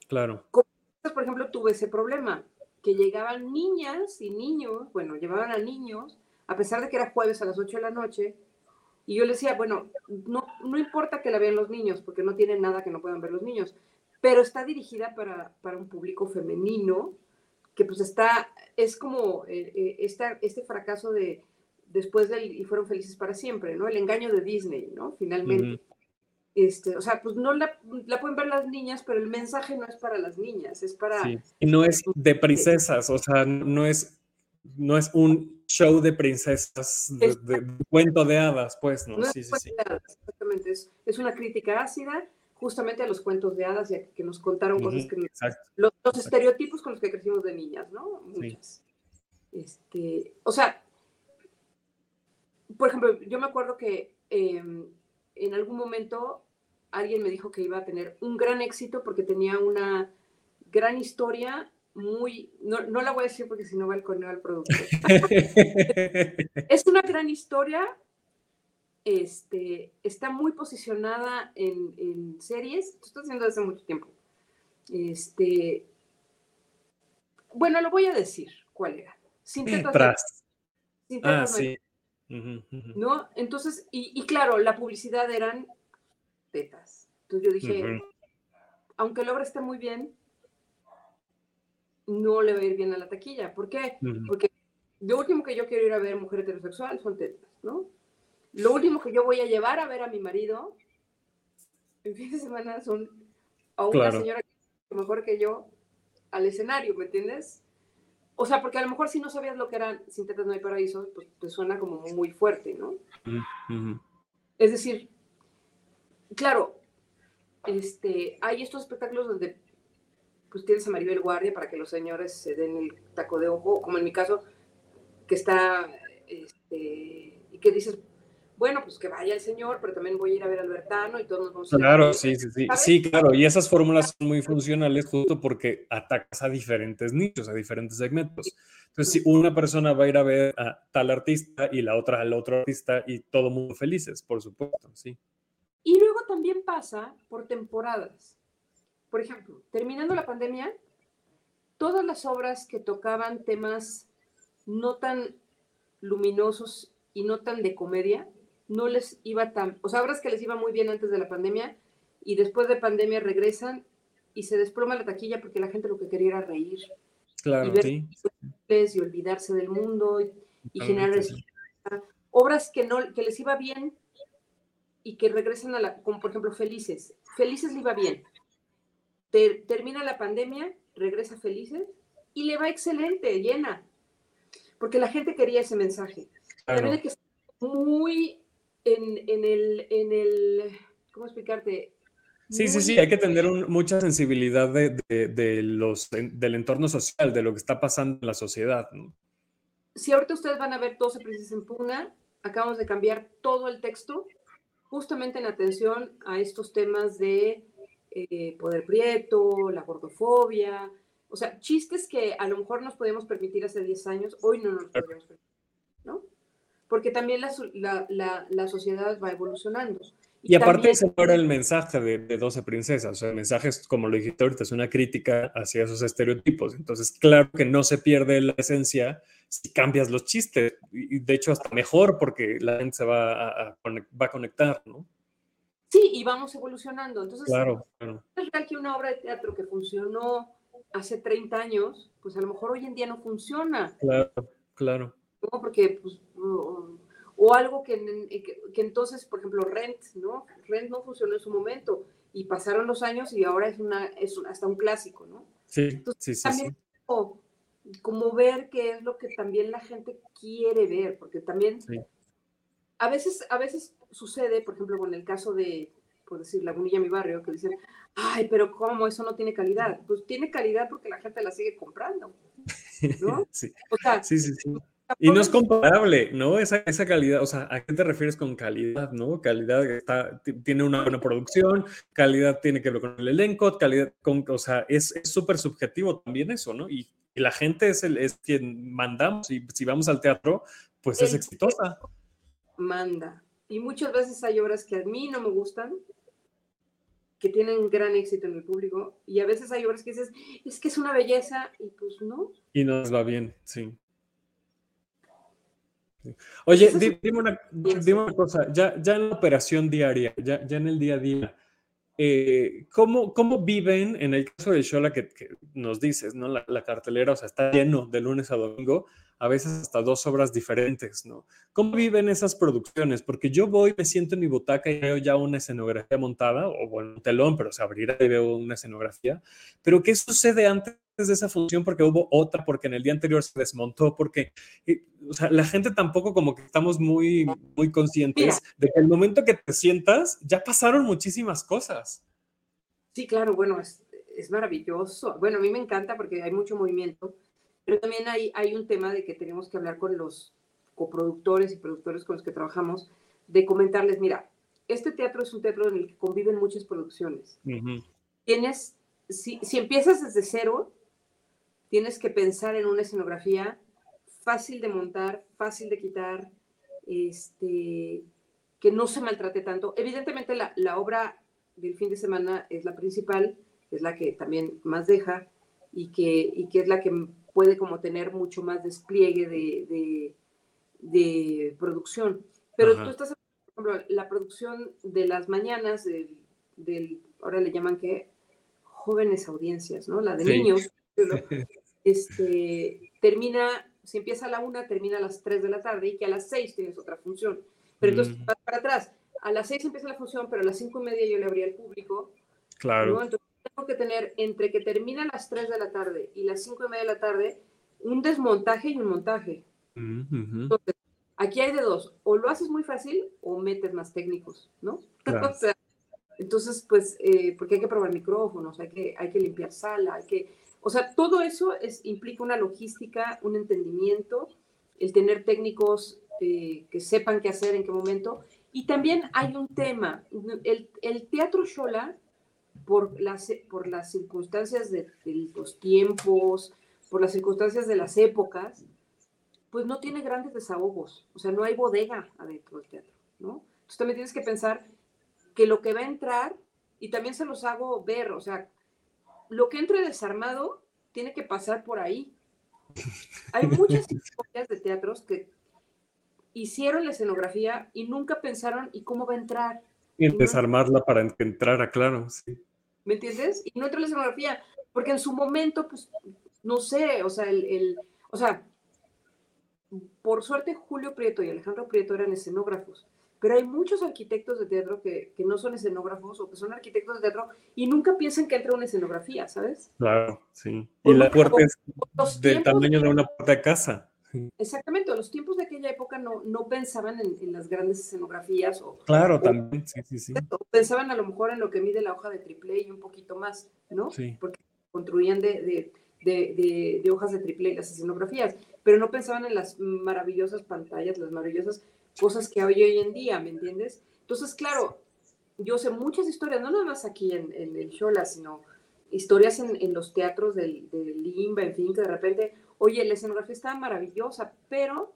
Claro. por ejemplo, tuve ese problema, que llegaban niñas y niños, bueno, llevaban a niños, a pesar de que era jueves a las 8 de la noche, y yo le decía, bueno, no, no importa que la vean los niños, porque no tienen nada que no puedan ver los niños, pero está dirigida para, para un público femenino, que pues está, es como eh, eh este fracaso de, después del y fueron felices para siempre, ¿no? El engaño de Disney, ¿no? Finalmente. Este, o sea, pues no la, pueden ver las niñas, pero el mensaje no es para las niñas, es para... Sí. Y no es de princesas, o sea, no es, no es un show de princesas, de, cuento de hadas, pues, ¿no? sí, sí, sí. exactamente, es, es, una crítica ácida justamente a los cuentos de hadas, ya que nos contaron cosas que... Los, los estereotipos con los que crecimos de niñas, ¿no? Muchas. Este, o sea, por ejemplo, yo me acuerdo que... Em, en algún momento alguien me dijo que iba a tener un gran éxito porque tenía una gran historia muy, no, la voy a decir porque si no va el correo al producto. [laughs] es una gran historia, este, está muy posicionada en, series, esto estoy haciendo desde mucho tiempo. Este, bueno, lo voy a decir, ¿cuál era? Sin tetas, ah, sí. ¿No? Entonces, y, claro, la publicidad eran tetas. Entonces yo dije, aunque la obra esté muy bien, no le va a ir bien a la taquilla. ¿Por qué? Porque lo último que yo quiero ir a ver mujer heterosexual son tetas, ¿no? Lo último que yo voy a llevar a ver a mi marido en fin de semana son a una señora mejor que yo al escenario, ¿me entiendes? O sea, porque a lo mejor si no sabías lo que eran Sin tetas no hay paraíso, pues te suena como muy fuerte, ¿no? Es decir, claro, este, hay estos espectáculos donde pues tienes a Maribel Guardia para que los señores se den el taco de ojo, como en mi caso, que está, este, y que dices, bueno, pues que vaya el señor, pero también voy a ir a ver a Albertano y todos nos vamos a Claro, sí, sí, sí. Sí, claro. Y esas fórmulas son muy funcionales justo porque atacas a diferentes nichos, a diferentes segmentos. Entonces, si una persona va a ir a ver a tal artista y la otra al otro artista y todo mundo felices, por supuesto, sí. Y luego también pasa por temporadas. Por ejemplo, terminando la pandemia, todas las obras que tocaban temas no tan luminosos y no tan de comedia, no les iba tan, o sea, obras que les iba muy bien antes de la pandemia y después de pandemia regresan y se desploma la taquilla porque la gente lo que quería era reír. Claro, y y olvidarse del mundo y, generar obras que no que les iba bien y que regresan a la como por ejemplo Felices. Felices le iba bien. Termina la pandemia, regresa Felices y le va excelente, llena. Porque la gente quería ese mensaje. También hay que estar muy en, el, en el, ¿cómo explicarte? Sí, sí, sí, hay que tener mucha sensibilidad de, los, del entorno social, de lo que está pasando en la sociedad. Si ahorita ustedes van a ver 12 Princesas en Pugna, acabamos de cambiar todo el texto justamente en atención a estos temas de eh, poder prieto, la gordofobia, o sea, chistes que a lo mejor nos podíamos permitir hace 10 años, hoy no nos podemos permitir, ¿no? porque también la, la, la, sociedad va evolucionando. Y, aparte ese no era el [laughs] mensaje de, de 12 princesas, o sea, el mensaje es, como lo dijiste ahorita, es una crítica hacia esos estereotipos. Entonces, claro que no se pierde la esencia si cambias los chistes, y de hecho hasta mejor porque la gente se va a, va a conectar, ¿no? Sí, y vamos evolucionando. Entonces, claro, claro. es real que una obra de teatro que funcionó hace 30 años, pues a lo mejor hoy en día no funciona. Claro, claro. ¿no? Porque, pues, o, algo que, que, entonces, por ejemplo, Rent, ¿no? Rent no funcionó en su momento y pasaron los años y ahora es, una, es hasta un clásico, ¿no? Sí, sí, sí. También Como, ver qué es lo que también la gente quiere ver, porque también a, veces, a veces sucede, por ejemplo, con el caso de, por decir, Lagunilla, mi barrio, que dicen, ay, pero ¿cómo? Eso no tiene calidad. Pues tiene calidad porque la gente la sigue comprando. ¿no? [laughs] sí. O sea, sí, sí, sí. Y no es comparable, ¿no? Esa, esa calidad, o sea, ¿a qué te refieres con calidad, no? Calidad está, tiene una buena producción, calidad tiene que ver con el elenco, calidad, con, o sea, es súper subjetivo también eso, ¿no? Y, la gente es, el, es quien mandamos y si vamos al teatro, pues es exitosa. Manda. Y muchas veces hay obras que a mí no me gustan, que tienen gran éxito en el público, y a veces hay obras que dices, es que es una belleza, y pues no. Y nos va bien, sí. Oye, dime una, cosa, ya, ya en la operación diaria, ya, ya en el día a día, eh, ¿cómo, ¿cómo, viven, en el caso de Shola que, que nos dices, ¿no? La, cartelera, o sea, está lleno de lunes a domingo, a veces hasta dos obras diferentes, ¿no? ¿Cómo viven esas producciones? Porque yo voy, me siento en mi butaca y veo ya una escenografía montada, o bueno, un telón, pero se abrirá y veo una escenografía. Pero ¿qué sucede antes de esa función? Porque hubo otra, porque en el día anterior se desmontó, porque o sea, la gente tampoco como que estamos muy, muy conscientes de que el momento que te sientas, ya pasaron muchísimas cosas. Sí, claro, bueno, es, es maravilloso. Bueno, a mí me encanta porque hay mucho movimiento, pero también hay, hay un tema de que tenemos que hablar con los coproductores y productores con los que trabajamos, de comentarles, mira, este teatro es un teatro en el que conviven muchas producciones. Tienes, si, si empiezas desde cero, tienes que pensar en una escenografía fácil de montar, fácil de quitar, este, que no se maltrate tanto. Evidentemente la, la obra del fin de semana es la principal, es la que también más deja y que, y que es la que puede como tener mucho más despliegue de, de, producción. Pero tú estás, por ejemplo, la producción de las mañanas del, del ahora le llaman que jóvenes audiencias, ¿no? La de niños, [laughs] este, termina, si empieza a la una, termina a las tres de la tarde y que a las seis tienes otra función. Pero entonces vas para atrás, a las seis empieza la función, pero a las cinco y media yo le abría al público. Claro. Entonces tengo que tener entre que termina a las tres de la tarde y las cinco y media de la tarde un desmontaje y un montaje. Entonces, aquí hay de dos, o lo haces muy fácil o metes más técnicos, ¿no? [laughs] o sea, entonces, pues, eh, porque hay que probar micrófonos, hay que, hay que limpiar sala, hay que, o sea, todo eso es, implica una logística, un entendimiento, el tener técnicos eh, que sepan qué hacer, en qué momento, y también hay un tema, el, el teatro Shola, por las, por las circunstancias de, los tiempos, por las circunstancias de las épocas, pues no tiene grandes desahogos, o sea, no hay bodega adentro del teatro, ¿no? Entonces también tienes que pensar que lo que va a entrar, y también se los hago ver, o sea, lo que entre desarmado tiene que pasar por ahí. Hay muchas [laughs] historias de teatros que hicieron la escenografía y nunca pensaron y cómo va a entrar. Y desarmarla para que entrara, claro, sí. ¿Me entiendes? Y no entró la escenografía, porque en su momento, pues, no sé, o sea, el, el, o sea, por suerte Julio Prieto y Alejandro Prieto eran escenógrafos, pero hay muchos arquitectos de teatro que, que, no son escenógrafos o que son arquitectos de teatro y nunca piensan que entra una escenografía, ¿sabes? Claro, sí. Y la puerta es del tamaño de una puerta de casa. Exactamente, los tiempos de aquella época no, no pensaban en, las grandes escenografías. O, claro, también, sí, sí, sí. Pensaban a lo mejor en lo que mide la hoja de triple y un poquito más, ¿no? Sí. Porque construían de, de, de, hojas de triple las escenografías, pero no pensaban en las maravillosas pantallas, las maravillosas cosas que hay hoy en día, ¿me entiendes? Entonces, claro, yo sé muchas historias, no nada más aquí en, en el Shola, sino historias en, en los teatros del, del, Limba, en fin, que de repente oye, la escenografía está maravillosa, pero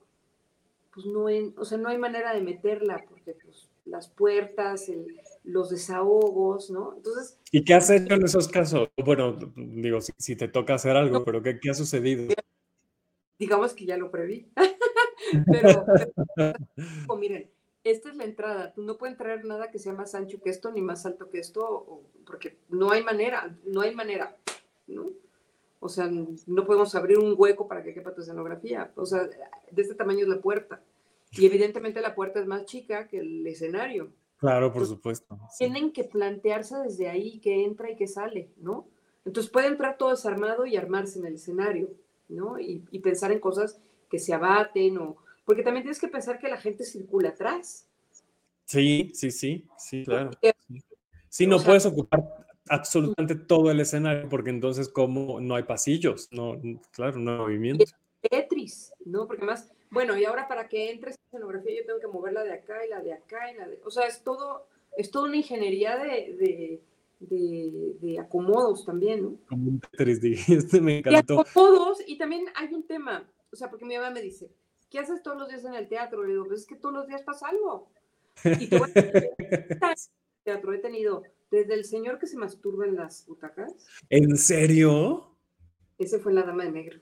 pues no, o sea, no hay manera de meterla porque pues, las puertas, los desahogos, ¿no? Entonces... ¿Y qué has hecho en esos casos? Bueno, digo, si, te toca hacer algo, pero ¿qué, ¿qué, ha sucedido? Digamos que ya lo preví. [laughs] pero, pero miren, esta es la entrada. Tú no puedes traer nada que sea más ancho que esto ni más alto que esto, porque no hay manera, no hay manera, ¿no? O sea, no podemos abrir un hueco para que quepa tu escenografía. O sea, de este tamaño es la puerta. Y evidentemente la puerta es más chica que el escenario. Claro, por supuesto. Tienen que plantearse desde ahí que entra y que sale, ¿no? Entonces puede entrar todo desarmado y armarse en el escenario, ¿no? Y, pensar en cosas que se abaten o... Porque también tienes que pensar que la gente circula atrás. Sí, sí, sí, sí, claro. Sí, no puedes ocupar absolutamente todo el escenario, porque entonces como no hay pasillos, no, claro, no hay movimiento. Tetris, ¿no? Porque más, bueno, y ahora para que entre esa escenografía yo tengo que moverla de acá y la de acá y la de, o sea, es todo, es toda una ingeniería de, de, de, acomodos también, ¿no? Como un Tetris, [laughs] dijiste, me encantó. Y acomodos, y también hay un tema, o sea, porque mi mamá me dice, ¿qué haces todos los días en el teatro? Le digo, pues es que todos los días pasa algo. Y te voy a [laughs] teatro he tenido desde el señor que se masturba en las butacas. ¿En serio? Ese fue la dama de negro.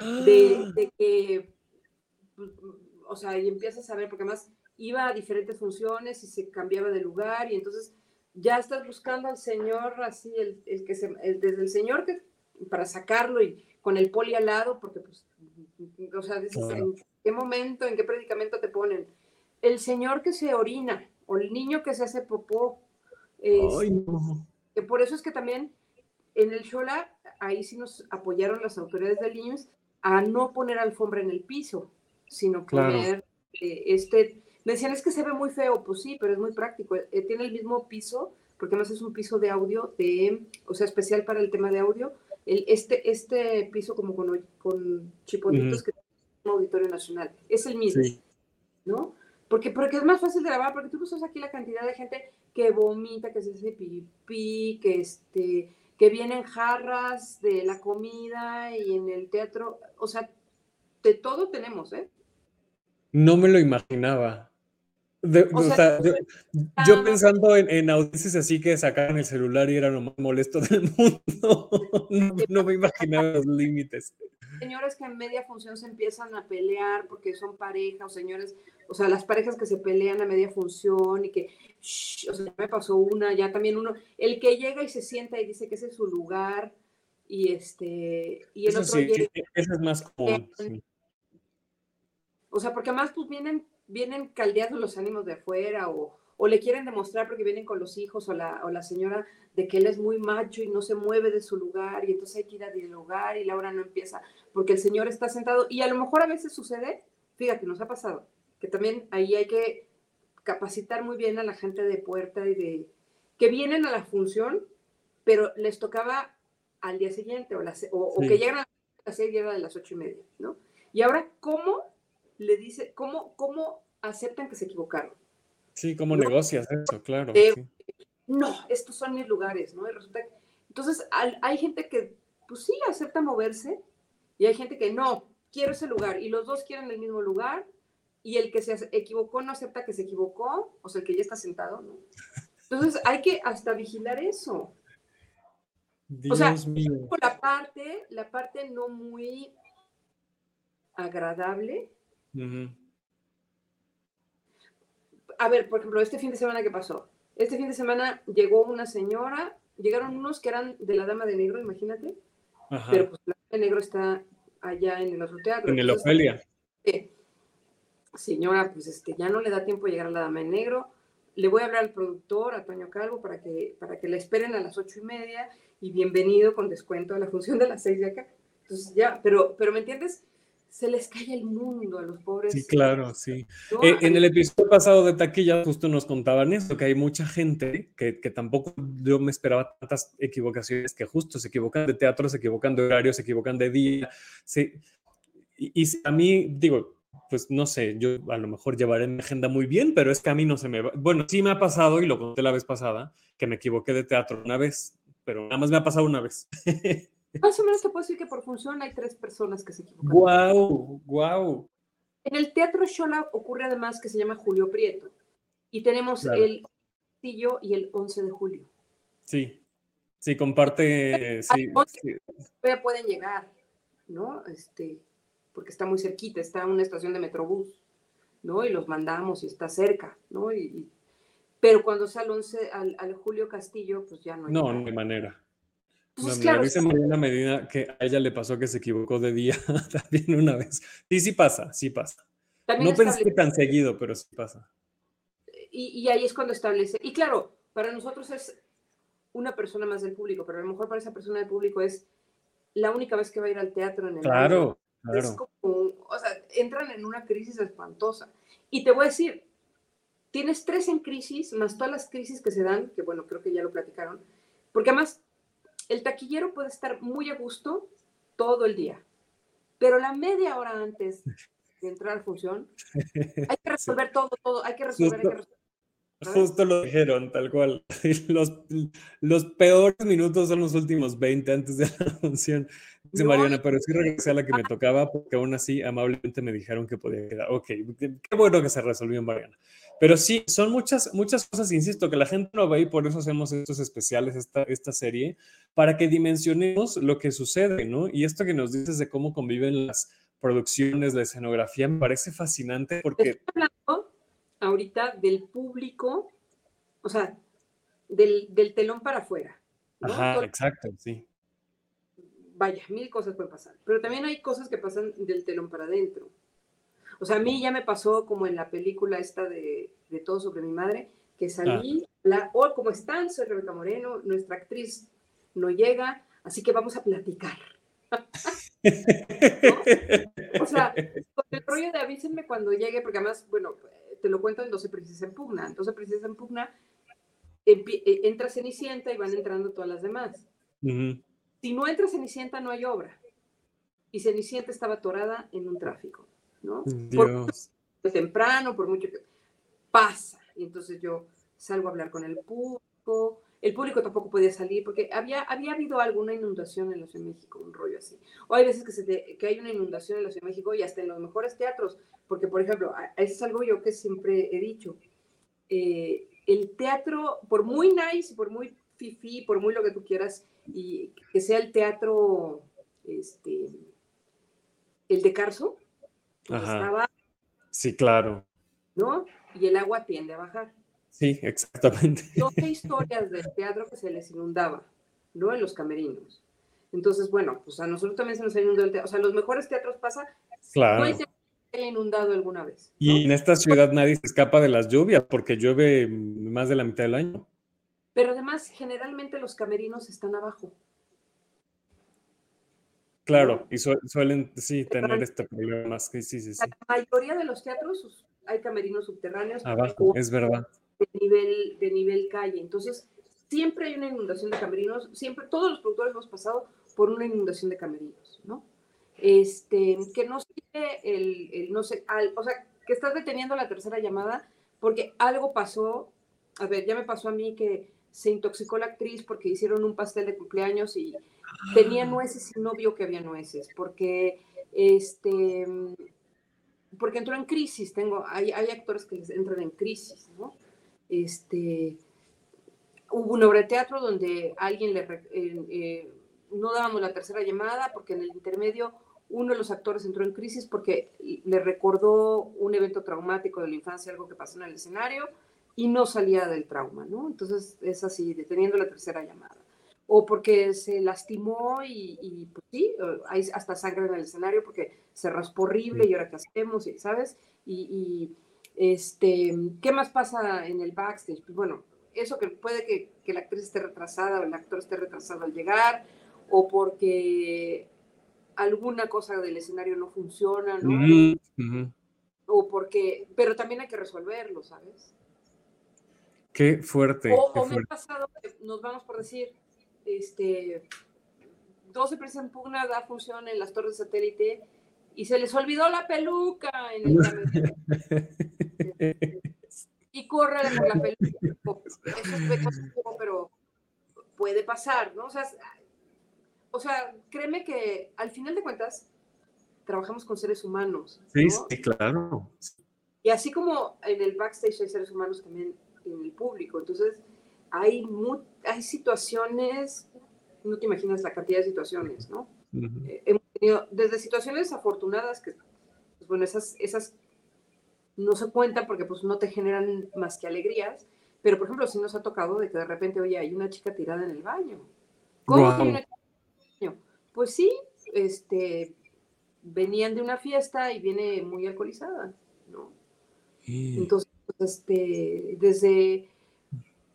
De, que, o sea, y empiezas a ver, porque además iba a diferentes funciones y se cambiaba de lugar y entonces ya estás buscando al señor así, el, que se, desde el señor que, para sacarlo y con el poli al lado, porque pues O sea, ¿en qué momento, en qué predicamento te ponen? El señor que se orina o el niño que se hace popó. Que por eso es que también en el Shola, ahí sí nos apoyaron las autoridades del IMSS a no poner alfombra en el piso, sino poner eh, este... Me decían, es que se ve muy feo, pues sí, pero es muy práctico. Eh, tiene el mismo piso, porque además es un piso de audio, de, o sea, especial para el tema de audio. El, este, este piso como con, con chipotitos que tiene un auditorio nacional, es el mismo, ¿no? Porque, porque es más fácil de grabar, porque tú usas aquí la cantidad de gente que vomita, que se hace pipí, que este que vienen jarras de la comida y en el teatro, o sea, de todo tenemos, ¿eh? No me lo imaginaba. o, sea, yo, pensando en, en así que sacaban el celular y era lo más molesto del [laughs] mundo, no me imaginaba los límites señores que en media función se empiezan a pelear porque son pareja, o señores, o sea, las parejas que se pelean a media función y que, o sea, me pasó una, ya también uno, el que llega y se sienta y dice que ese es su lugar, y este, y el otro llega, e, Eso es más común. O sea, porque además pues vienen, vienen caldeados los ánimos de afuera o, o le quieren demostrar porque vienen con los hijos o la, o la señora de que él es muy macho y no se mueve de su lugar y entonces hay que ir a dialogar y Laura no empieza porque el señor está sentado y a lo mejor a veces sucede, fíjate, nos ha pasado, que también ahí hay que capacitar muy bien a la gente de puerta y de que vienen a la función, pero les tocaba al día siguiente o, o, que llegan a las seis y de las ocho y media, ¿no? Y ahora, ¿cómo le dice, cómo, cómo aceptan que se equivocaron? Sí, ¿cómo negocias eso? Claro. No, estos son mis lugares, ¿no? entonces, hay gente que, pues sí, acepta moverse y hay gente que no, quiero ese lugar y los dos quieren el mismo lugar y el que se equivocó no acepta que se equivocó, o sea, el que ya está sentado, ¿no? Entonces, hay que hasta vigilar eso. o sea, la parte, la parte no muy agradable a ver, por ejemplo, este fin de semana, ¿qué pasó? Este fin de semana llegó una señora, llegaron unos que eran de la Dama de Negro, imagínate, pero pues la Dama de Negro está allá en el otro teatro. En el Ofelia. Señora, pues este, ya no le da tiempo llegar a la Dama de Negro, le voy a hablar al productor, a Toño Calvo, para que, para que la esperen a las ocho y media y bienvenido con descuento a la función de las seis de acá. Entonces ya, pero, pero ¿me entiendes? se les cae el mundo a los pobres. Sí, claro, sí. Eh, en el episodio pasado de Taquilla justo nos contaban eso, que hay mucha gente que, que, tampoco yo me esperaba tantas equivocaciones, que justo se equivocan de teatro, se equivocan de horario, se equivocan de día. Sí. Y, a mí, digo, pues no sé, yo a lo mejor llevaré mi agenda muy bien, pero es que a mí no se me va. Bueno, sí me ha pasado, y lo conté la vez pasada, que me equivoqué de teatro una vez, pero nada más me ha pasado una vez. [laughs] Más o menos te puedo decir que por función hay tres personas que se equivocan. ¡Guau! ¡Guau! En el Teatro Shola ocurre además que se llama Julio Prieto. Y tenemos el Castillo y el 11 de julio. Sí, sí, comparte. Sí, sí. pueden llegar, ¿no? Este, porque está muy cerquita, está en una estación de Metrobús, ¿no? Y los mandamos y está cerca, ¿no? Y, pero cuando sale 11 al, al, Julio Castillo, pues ya no hay. No, no hay manera. Pues claro, me dice Mariana Medina que a ella le pasó que se equivocó de día [laughs] también una vez. Sí, sí pasa, sí pasa. no pensé tan seguido, pero sí pasa. Y, ahí es cuando establece. Y claro, para nosotros es una persona más del público, pero a lo mejor para esa persona del público es la única vez que va a ir al teatro en el Claro, claro. Es como, o sea, entran en una crisis espantosa. Y te voy a decir, tienes tres en crisis, más todas las crisis que se dan, que bueno, creo que ya lo platicaron, porque además el taquillero puede estar muy a gusto todo el día, pero la media hora antes de entrar a función, [laughs] hay que resolver todo, todo, hay que resolver, hay que resolver. Justo lo dijeron, tal cual. [laughs] Los, los peores minutos son los últimos 20 antes de [laughs] la función, dice Mariana, pero sí regresé a la que me tocaba porque aún así amablemente me dijeron que podía quedar. Ok, qué bueno que se resolvió en Mariana. Pero sí, son muchas, muchas cosas, insisto, que la gente no ve y por eso hacemos estos especiales, esta, esta serie, para que dimensionemos lo que sucede, ¿no? Y esto que nos dices de cómo conviven las producciones, la escenografía, me parece fascinante porque... Estoy hablando ahorita del público, o sea, del, del telón para afuera. Ajá, exacto, sí. vaya, mil cosas pueden pasar, pero también hay cosas que pasan del telón para adentro. O sea, a mí ya me pasó como en la película esta de, de Todo sobre mi madre, que salí, la, oh, ¿cómo están? Soy Rebeca Moreno, nuestra actriz no llega, así que vamos a platicar. [laughs] [laughs] O sea, con el rollo de avísenme cuando llegue, porque además, bueno, te lo cuento en 12 Princesas en Pugna. En 12 Princesas en Pugna e, entra Cenicienta y van entrando todas las demás. Si no entra Cenicienta, no hay obra. Y Cenicienta estaba atorada en un tráfico, ¿no? Por temprano, por mucho que pasa. Y entonces yo salgo a hablar con el público, el público tampoco podía salir porque había, había habido alguna inundación en la Ciudad de México, un rollo así. O hay veces que, se que hay una inundación en la Ciudad de México y hasta en los mejores teatros, porque por ejemplo, eso es algo yo que siempre he dicho, eh, el teatro, por muy nice, por muy fifi, por muy lo que tú quieras, y que sea el teatro, este, el de Carso, pues estaba... Sí, claro. ¿No? Y el agua tiende a bajar. Sí, exactamente. 12 historias del teatro que se les inundaba, ¿no? En los camerinos. Entonces, bueno, pues a nosotros también se nos ha inundado el teatro. O sea, los mejores teatros pasa. Claro. No hay inundado alguna vez. Y en esta ciudad nadie se escapa de las lluvias porque llueve más de la mitad del año. Pero además, generalmente los camerinos están abajo. Claro, y suelen, sí, tener este problema. Sí, sí, sí. La mayoría de los teatros hay camerinos subterráneos. Abajo, es verdad de nivel, de nivel calle. Entonces, siempre hay una inundación de camerinos, siempre, todos los productores hemos pasado por una inundación de camerinos, ¿no? Este, que no sigue el, el, no sé, o sea, que estás deteniendo la tercera llamada porque algo pasó, a ver, ya me pasó a mí que se intoxicó la actriz porque hicieron un pastel de cumpleaños y tenía ah. nueces y no vio que había nueces, porque este porque entró en crisis, tengo, hay, hay actores que entran en crisis, ¿no? Este, hubo una obra de teatro donde alguien le, eh, eh, no dábamos la tercera llamada porque en el intermedio uno de los actores entró en crisis porque le recordó un evento traumático de la infancia, algo que pasó en el escenario, y no salía del trauma, ¿no? Entonces es así, deteniendo la tercera llamada. O porque se lastimó y, pues sí, hay hasta sangre en el escenario porque se raspó horrible y ahora qué hacemos, ¿sabes? y este, ¿Qué más pasa en el backstage? Pues bueno, eso que puede que, que, la actriz esté retrasada o el actor esté retrasado al llegar, o porque alguna cosa del escenario no funciona, ¿no? O porque, pero también hay que resolverlo, ¿sabes? Qué fuerte. O, me ha pasado nos vamos por decir, este, 12 presas en pugna da función en las torres de satélite y se les olvidó la peluca en el [laughs] y corre por la [laughs] peluca. Eso es pero puede pasar, ¿no? O sea, o sea, créeme que al final de cuentas trabajamos con seres humanos. Sí, sí, claro. Y así como en el backstage hay seres humanos también en el público. Entonces, hay, hay situaciones, no te imaginas la cantidad de situaciones, ¿no? desde situaciones afortunadas que, pues bueno, esas, esas no se cuentan porque pues no te generan más que alegrías, pero por ejemplo, si nos ha tocado de que de repente, oye, hay una chica tirada en el baño. ¿Cómo hay una chica en el baño? Pues sí, este, venían de una fiesta y viene muy alcoholizada, ¿no? Entonces, pues, este, desde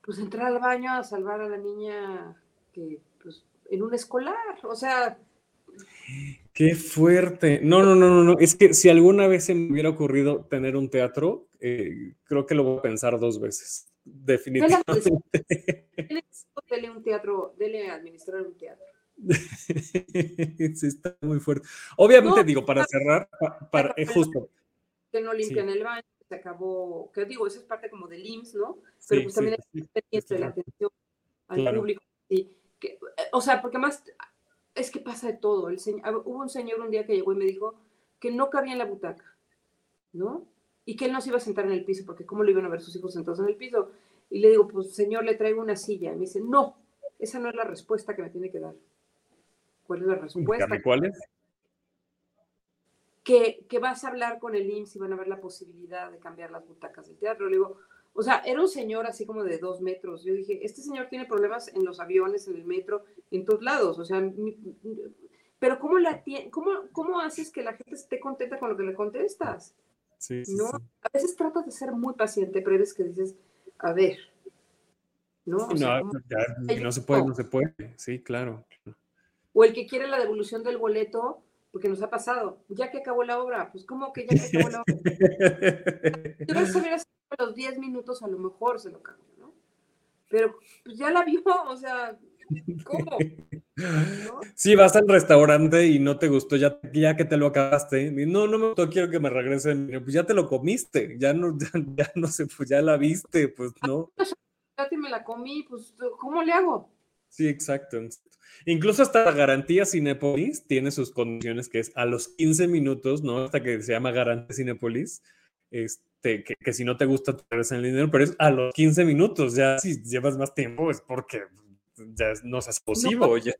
pues entrar al baño a salvar a la niña que, pues, en un escolar, o sea, Qué fuerte. No, no, no, no, no. Es que si alguna vez se me hubiera ocurrido tener un teatro, eh, creo que lo voy a pensar dos veces. Definitivamente. [laughs] Dele un teatro, dele administrar un teatro. [laughs] sí, está muy fuerte. Obviamente, digo, para cerrar, para, es justo. Que no limpian el baño, se acabó, que digo, eso es parte como del IMSS, ¿no? Pero pues también es la atención al público. Que, eh, o sea, porque más es que pasa de todo. El hubo un señor un día que llegó y me dijo que no cabía en la butaca, ¿no? Y que él no se iba a sentar en el piso, porque ¿cómo le iban a ver sus hijos sentados en el piso? Y le digo, pues señor, le traigo una silla. Y me dice, no, esa no es la respuesta que me tiene que dar. ¿Cuál es la respuesta? ¿Cuál es? Que, que, vas a hablar con el IMSS y van a ver la posibilidad de cambiar las butacas del teatro. Le digo, o sea, era un señor así como de dos metros. Yo dije, este señor tiene problemas en los aviones, en el metro, en todos lados. O sea, pero ¿cómo, la cómo, ¿cómo haces que la gente esté contenta con lo que le contestas? Sí, ¿no? A veces tratas de ser muy paciente, pero eres que dices, a ver, ¿no? no, no se puede, no se puede, sí, claro. O el que quiere la devolución del boleto, porque nos ha pasado, ya que acabó la obra, pues ¿cómo que ya que acabó la obra? [laughs] Tú vas a ver a los 10 minutos, a lo mejor se lo cambio, ¿no? Pero pues ya la vio, o sea, ¿cómo? Sí, vas al restaurante y no te gustó, ya, ya que te lo acabaste. no, no me gustó, quiero que me regresen. Pues ya te lo comiste, ya no, ya, no sé, pues ya la viste, pues no. Ya te me la comí, pues ¿cómo le hago? Sí, exacto. Incluso hasta la garantía Cinepolis tiene sus condiciones que es a los 15 minutos, ¿no? Hasta que se llama garantía Cinepolis, este, que, si no te gusta te regresan el dinero, pero es a los 15 minutos, ya si llevas más tiempo es porque ya no seas posible. ya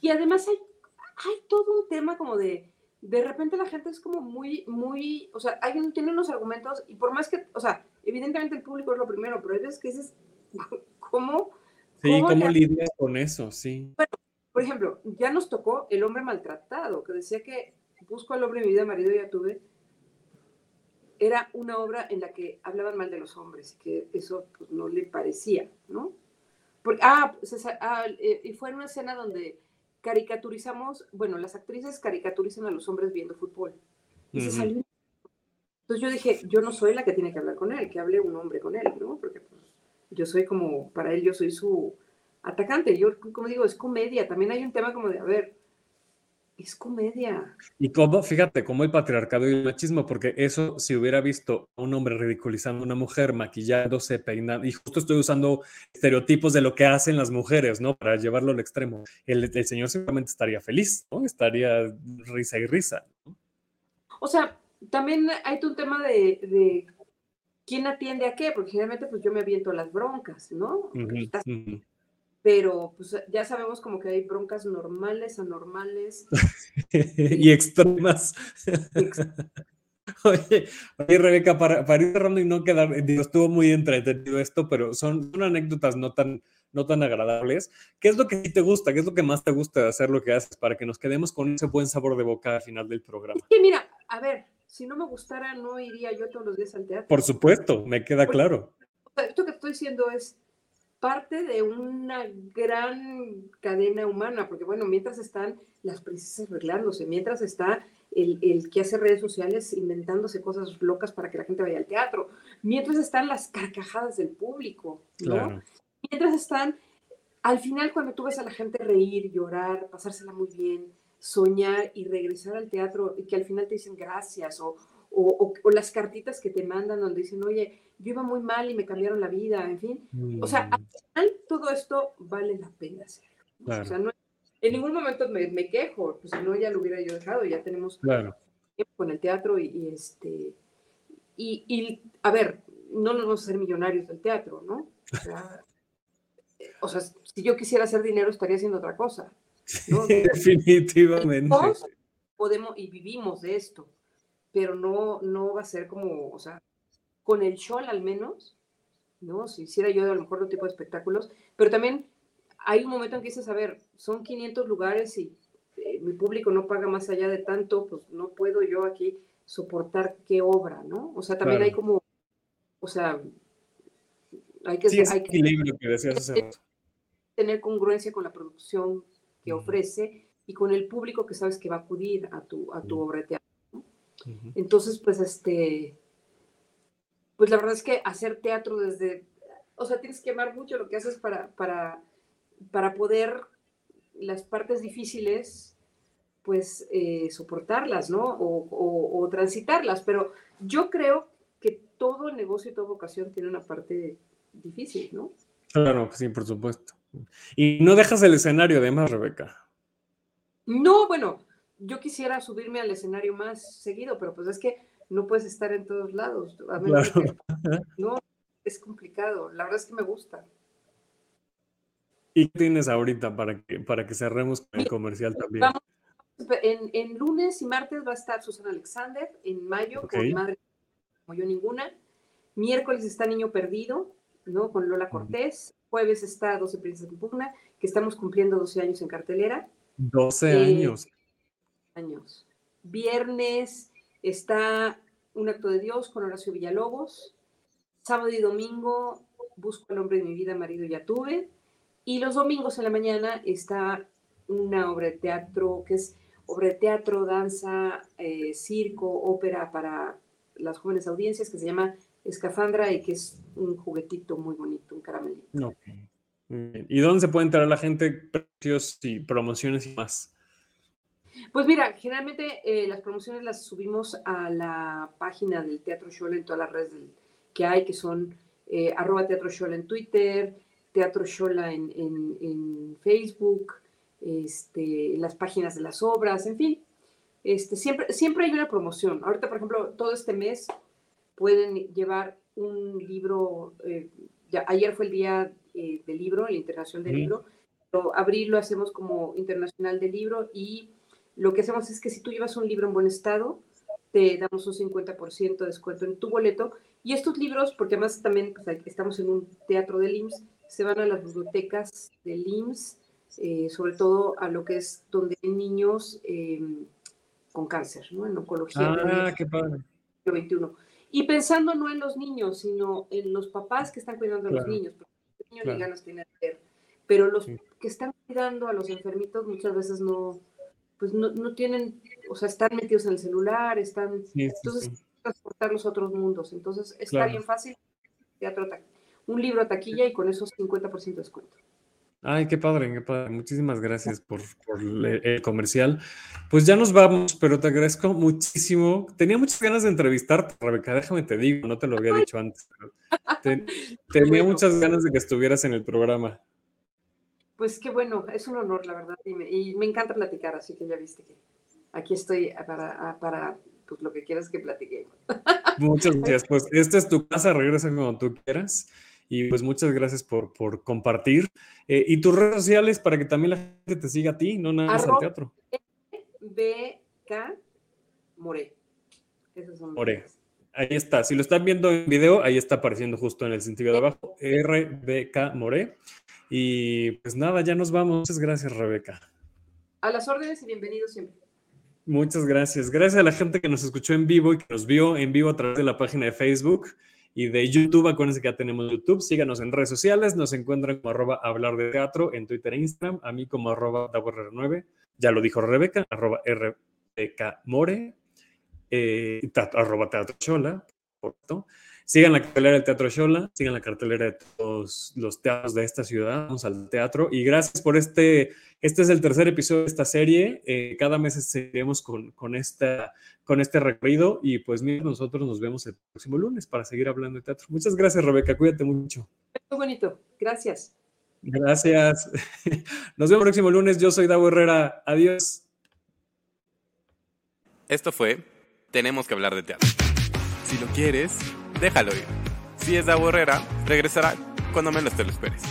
Y además hay, hay todo un tema como de, de repente la gente es como muy, muy, o sea, alguien tiene unos argumentos y por más que, o sea, evidentemente el público es lo primero, pero hay veces que dices, [laughs] ¿cómo? Sí, ¿cómo, lidias con eso? Sí. Bueno, por ejemplo, ya nos tocó el hombre maltratado, que decía que busco al hombre de mi vida, marido ya tuve. Era una obra en la que hablaban mal de los hombres y que eso pues, no le parecía, ¿no? Porque, ah, ah eh, y fue en una escena donde caricaturizamos, bueno, las actrices caricaturizan a los hombres viendo fútbol. Y se salió. Entonces yo dije, yo no soy la que tiene que hablar con él, que hable un hombre con él, ¿no? Porque pues, yo soy como, para él yo soy su atacante. Yo, como digo, es comedia. También hay un tema como de, a ver, es comedia. Y cómo, fíjate, cómo el patriarcado y el machismo, porque eso, si hubiera visto a un hombre ridiculizando a una mujer, maquillándose, peinando, y justo estoy usando estereotipos de lo que hacen las mujeres, ¿no? Para llevarlo al extremo. El, señor simplemente estaría feliz, ¿no? Estaría risa y risa. O sea, también hay un tema de ¿quién atiende a qué? Porque generalmente pues yo me aviento las broncas, ¿no? Pero pues ya sabemos como que hay broncas normales, anormales. [laughs] y extremas. [laughs] Oye, oye, Rebeca, para, para, ir cerrando y no quedar, digo, estuvo muy entretenido esto, pero son, son, anécdotas no tan, no tan agradables. ¿Qué es lo que te gusta? ¿Qué es lo que más te gusta de hacer lo que haces para que nos quedemos con ese buen sabor de boca al final del programa? Sí, mira, a ver, si no me gustara, no iría yo todos los días al teatro. Por supuesto, me queda claro. Esto que estoy diciendo es parte de una gran cadena humana, porque bueno, mientras están las princesas arreglándose, mientras está el, el, que hace redes sociales inventándose cosas locas para que la gente vaya al teatro, mientras están las carcajadas del público, ¿no? Mientras están, al final cuando tú ves a la gente reír, llorar, pasársela muy bien, soñar y regresar al teatro y que al final te dicen gracias o, o, las cartitas que te mandan donde dicen, oye, yo iba muy mal y me cambiaron la vida, en fin. O sea, al mm. final todo esto vale la pena hacerlo. O sea, no, en ningún momento me, me, quejo, pues si no ya lo hubiera yo dejado, ya tenemos claro. tiempo con el teatro y, este, y, y, a ver, no nos vamos a ser millonarios del teatro, ¿no? O sea, [laughs] o sea, si yo quisiera hacer dinero estaría haciendo otra cosa. [laughs] Definitivamente. podemos y vivimos de esto, pero no, no va a ser como, o sea, con el show al menos, ¿no? Si hiciera yo a lo mejor otro tipo de espectáculos, pero también hay un momento en que dices, a ver, son 500 lugares y eh, mi público no paga más allá de tanto, pues no puedo yo aquí soportar qué obra, ¿no? O sea, también hay como, o sea, hay que... Sí, hay equilibrio que, decías Tener congruencia con la producción que ofrece y con el público que sabes que va a acudir a tu, a tu obra de teatro. Entonces, pues, este, pues la verdad es que hacer teatro desde, o sea, tienes que amar mucho lo que haces para, para, para poder las partes difíciles, pues, eh, soportarlas, ¿no? O, o, transitarlas. Pero yo creo que todo negocio y toda vocación tiene una parte difícil, ¿no? Claro, sí, por supuesto. Y no dejas el escenario, además, Rebeca. No, bueno, yo quisiera subirme al escenario más seguido, pero pues es que no puedes estar en todos lados. no, es complicado. La verdad es que me gusta. ¿Y qué tienes ahorita para que, para que cerremos con el comercial también? en, lunes y martes va a estar Susana Alexander, en mayo con Madre como yo ninguna. Miércoles está Niño Perdido, ¿no? Con Lola Cortés jueves está 12 Princesas de Pugna, que estamos cumpliendo 12 años en cartelera. 12 eh, años. Años. Viernes está Un acto de Dios con Horacio Villalobos. Sábado y domingo Busco al hombre de mi vida, marido ya tuve. Y los domingos en la mañana está una obra de teatro que es obra de teatro, danza, eh, circo, ópera para las jóvenes audiencias que se llama Escafandra y que es un juguetito muy bonito, un caramelito. ¿Y dónde se puede enterar la gente? Precios y promociones y más. Pues mira, generalmente eh, las promociones las subimos a la página del Teatro Show en todas las redes que hay, que son eh, arroba Teatro Shola en Twitter, Teatro Shola en, en, Facebook, este, las páginas de las obras, en fin. Este, siempre, siempre hay una promoción. Ahorita, por ejemplo, todo este mes pueden llevar un libro, eh, ya, ayer fue el día eh, del libro, el Internacional del Libro, pero abril lo hacemos como Internacional del Libro y lo que hacemos es que si tú llevas un libro en buen estado, te damos un 50% de descuento en tu boleto. Y estos libros, porque además también pues, estamos en un teatro del IMSS, se van a las bibliotecas del IMSS, eh, sobre todo a lo que es donde hay niños em, con cáncer, ¿no? En oncología. Ah, qué padre. 21. Y pensando no en los niños, sino en los papás que están cuidando a los niños, porque los niños ni ganas tienen de ver. Pero los que están cuidando a los enfermitos muchas veces no, pues no, no, tienen, o sea, están metidos en el celular, están, entonces, transportar los otros mundos. Entonces, está bien fácil, teatro, un libro a taquilla y con esos 50% de descuento. Ay, qué padre, qué padre. Muchísimas gracias por, por, el comercial. Pues ya nos vamos, pero te agradezco muchísimo. Tenía muchas ganas de entrevistarte, Rebeca, déjame te digo, no te lo había dicho antes. tenía [laughs] muchas ganas de que estuvieras en el programa. Pues qué bueno, es un honor, la verdad, y me, encanta platicar, así que ya viste que aquí estoy para, para pues, lo que quieras que platiquemos. [laughs] Muchas gracias, pues esta es tu casa, regresa cuando tú quieras. Y pues muchas gracias por, por compartir. Eh, y tus redes sociales para que también la gente te siga a ti, no nada más al teatro. BK More. Esos son More. Ahí está. Si lo están viendo en video, ahí está apareciendo justo en el sentido de abajo. RBK More. Y pues nada, ya nos vamos. Muchas gracias, Rebeca. A las órdenes y bienvenido siempre. Muchas gracias. Gracias a la gente que nos escuchó en vivo y que nos vio en vivo a través de la página de Facebook y de YouTube. Acuérdense que ya tenemos YouTube. Síganos en redes sociales. Nos encuentran como arroba hablar de teatro en Twitter e Instagram. A mí como arroba 9 Ya lo dijo Rebeca, arroba RBK More, eh, arroba teatro chola, por Sigan la cartelera del Teatro Shola, sigan la cartelera de todos los teatros de esta ciudad, vamos al teatro. Y gracias por este, este es el tercer episodio de esta serie. Eh, cada mes seguiremos con, con, esta, con este recorrido y pues mira, nosotros nos vemos el próximo lunes para seguir hablando de teatro. Muchas gracias, Rebeca, cuídate mucho. Muy bonito, gracias. Gracias. [laughs] Nos vemos el próximo lunes. Yo soy Davo Herrera. Adiós. Esto fue Tenemos que hablar de teatro. Si lo quieres déjalo ir. Si es de Herrera, regresará cuando menos te lo esperes.